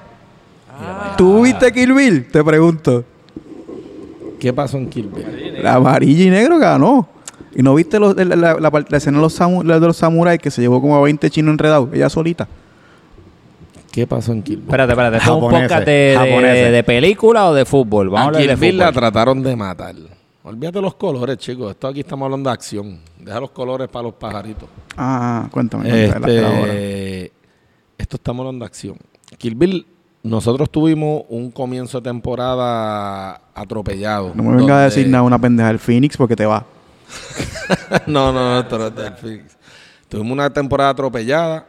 ¿Tú viste Kill Bill? Te pregunto. ¿Qué pasó en Kill Bill? La amarilla y negro ganó. ¿Y no viste los- la, la- la part- la escena de los, samu- la de los samuráis que se llevó como a 20 chinos enredados? Ella solita. ¿Qué pasó en Kill Bill? Espérate, espérate. ¿Esto es un podcast de, de- japoneses. de película o de fútbol? Vamos a a Kill de Bill la trataron de matar. Olvídate los colores, chicos. Esto aquí estamos hablando de acción. Deja los colores para los pajaritos. Ah, cuéntame. cuéntame hora. Este, esto estamos hablando de acción. Kill Bill, nosotros tuvimos un comienzo de temporada atropellado. No me vengas a decir nada una pendeja del Phoenix porque te va. no, no, no, esto no es del Phoenix. Tuvimos una temporada atropellada.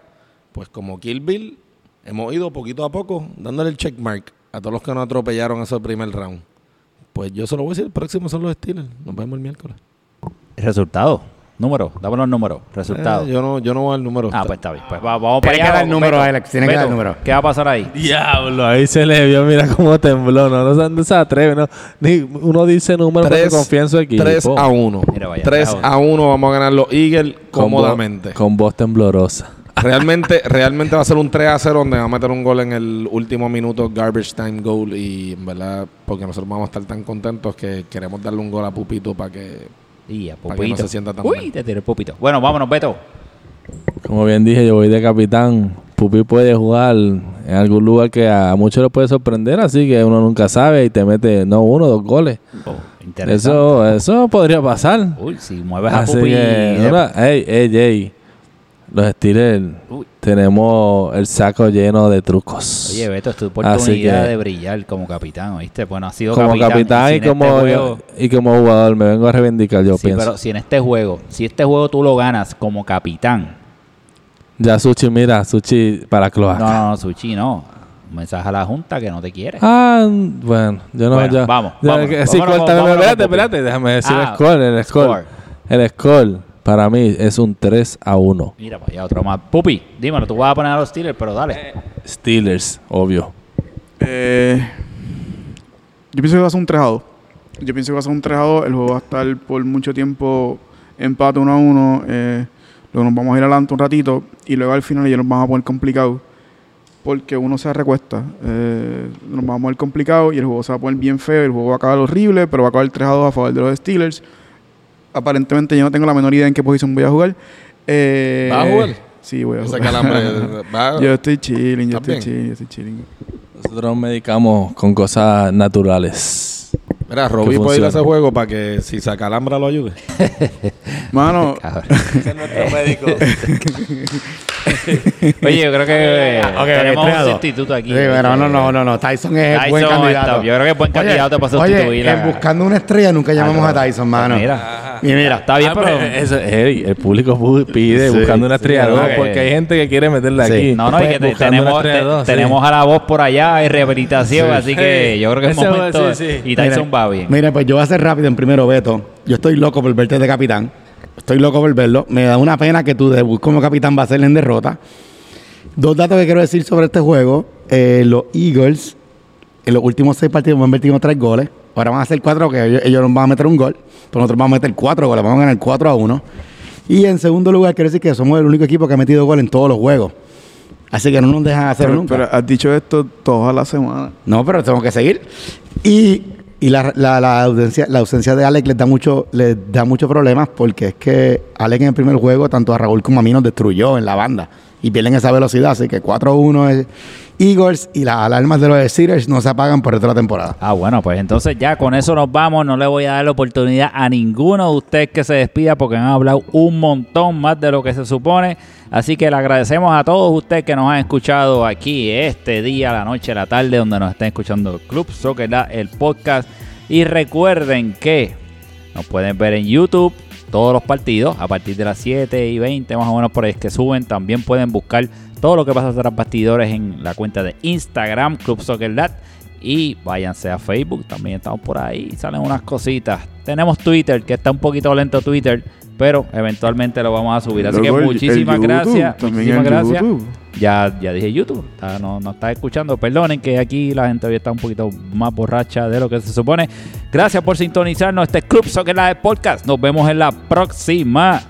Pues como Kill Bill, hemos ido poquito a poco dándole el checkmark a todos los que nos atropellaron ese primer round. Pues yo se lo voy a decir, el próximo son los Steelers. Nos vemos el miércoles. Resultado. Número. Dame los números. Resultado. Eh, yo no, yo no voy al número. Ah, pues está bien. Pues va- vamos para Tiene allá. que dar vamos, número. Alex, tiene que dar Beto, número. ¿Qué va a pasar ahí? Diablo, ahí se le vio, mira cómo tembló. No, no, se- no se atreve. No. Ni uno dice número porque confía en su equipo. 3 a 1. Mira, vaya, 3 tres a a 1 vamos a ganar los Eagles Con voz- cómodamente. Con voz temblorosa. Realmente, realmente va a ser un 3 a 0 donde va a meter un gol en el último minuto, garbage time goal. Y en verdad, porque nosotros vamos a estar tan contentos que queremos darle un gol a Pupito para que. Y a Para que no se sienta tan Uy, mal. te tiré Pupito. Bueno, vámonos, Beto. Como bien dije, yo voy de capitán. Pupi puede jugar en algún lugar que a muchos les puede sorprender, así que uno nunca sabe y te mete, no uno, dos goles. Oh, interesante. Eso, eso podría pasar. Uy, si mueves a Así Pupi. que, una- ey, ey, ey. Los Steelers Uy. tenemos el saco lleno de trucos. Oye, Beto, es tu oportunidad que- de brillar como capitán, ¿oíste? Bueno, ha sido como capitán. capitán y, como, este juego- y como jugador me vengo a reivindicar, yo sí, pienso. pero si en este juego, si este juego tú lo ganas como capitán, Ya Suchi, mira, Suchi para cloaca. no, no, Suchi, no. Un mensaje a la Junta que no te quiere. Ah, bueno, yo no, Bueno, ya. vamos, sí, vámonos, vámonos, espérate, espérate, déjame decir Ah, el score, el score. score. El score para mí es un 3 a 1. Mira, pues ya otro más. Pupi, dímelo, tú vas a poner a los Steelers, pero dale. Steelers, obvio. Eh, yo pienso que va a ser un 3 a 2. Yo pienso que va a ser un 3 a 2. El juego va a estar por mucho tiempo empate 1 a 1. Eh, luego nos vamos a ir adelante un ratito. Y luego al final ya nos vamos a poner complicados. Porque uno se recuesta. Eh, nos vamos a poner complicados y el juego se va a poner bien feo. El juego va a acabar horrible, pero va a acabar 3 a 2 a favor de los Steelers. Aparentemente yo no tengo la menor idea en qué posición voy a jugar. Eh, ¿Vas a jugar? Sí, voy a Ese jugar. calambre. va- yo estoy chilling, yo ¿Estás estoy bien? chilling, yo estoy chilling. Nosotros nos medicamos con cosas naturales. Mira, Robbie puede ir a ese juego para que si se acalambra lo ayude. Mano, Cabrón. Oye, yo creo que tenemos un sustituto aquí. Sí, pero no, no, no, no. Tyson es Tyson buen candidato. está- yo creo que es buen Oye, candidato para oye, sustituir en buscando una estrella nunca llamamos Ah, a Tyson, mano. Mira, Y mira, está bien, Ah, pero... pues, eso, el público pide Sí, buscando una estrella sí, dos, ¿verdad que- porque hay gente que quiere meterla Sí. aquí. No, no, y que te- Buscando una tenemos, estrella te- dos, sí. tenemos a la voz por allá y rehabilitación, Sí. así que yo creo que es Ese- momento. sí, sí. Y Tyson Mira, va bien. Mira, pues yo voy a hacer rápido en primero, Beto. Yo estoy loco por verte de capitán. Estoy loco por verlo. Me da una pena que tu debut como capitán va a ser en derrota. Dos datos que quiero decir sobre este juego. Eh, los Eagles, en los últimos seis partidos han metido tres goles. Ahora van a hacer cuatro, que ellos, ellos nos van a meter un gol. Pero nosotros vamos a meter cuatro goles, vamos a ganar 4 a 1. Y en segundo lugar, quiero decir que somos el único equipo que ha metido gol en todos los juegos. Así que no nos dejan hacer Pero, nunca. pero has dicho esto toda la semana. No, pero tengo que seguir. Y, y la, la- la ausencia, la ausencia de Alex les da mucho, les da muchos problemas porque es que Alex en el primer juego, tanto a Raúl como a mí, nos destruyó en la banda. Y pierden esa velocidad. Así que 4-1 es Eagles y las alarmas de los Steelers no se apagan por la temporada. Ah, bueno, pues entonces ya con eso nos vamos. No le voy a dar la oportunidad a ninguno de ustedes que se despida porque han hablado un montón más de lo que se supone. Así que le agradecemos a todos ustedes que nos han escuchado aquí este día, la noche, la tarde, donde nos estén escuchando Club Soccer, el podcast. Y recuerden que nos pueden ver en YouTube todos los partidos a partir de las 7 y 20 más o menos por ahí que suben. También pueden buscar todo lo que pasa tras bastidores en la cuenta de Instagram, Club Soccer Lat. Y váyanse a Facebook, también estamos por ahí, salen unas cositas. Tenemos Twitter, que está un poquito lento Twitter, pero eventualmente lo vamos a subir. Así que Luego muchísimas el gracias. Muchísimas gracias. YouTube. Ya, ya dije YouTube, está- no, no está escuchando. Perdonen que aquí la gente hoy está un poquito más borracha de lo que se supone. Gracias por sintonizarnos. Este es Club Soccer Live Podcast. Nos vemos en la próxima.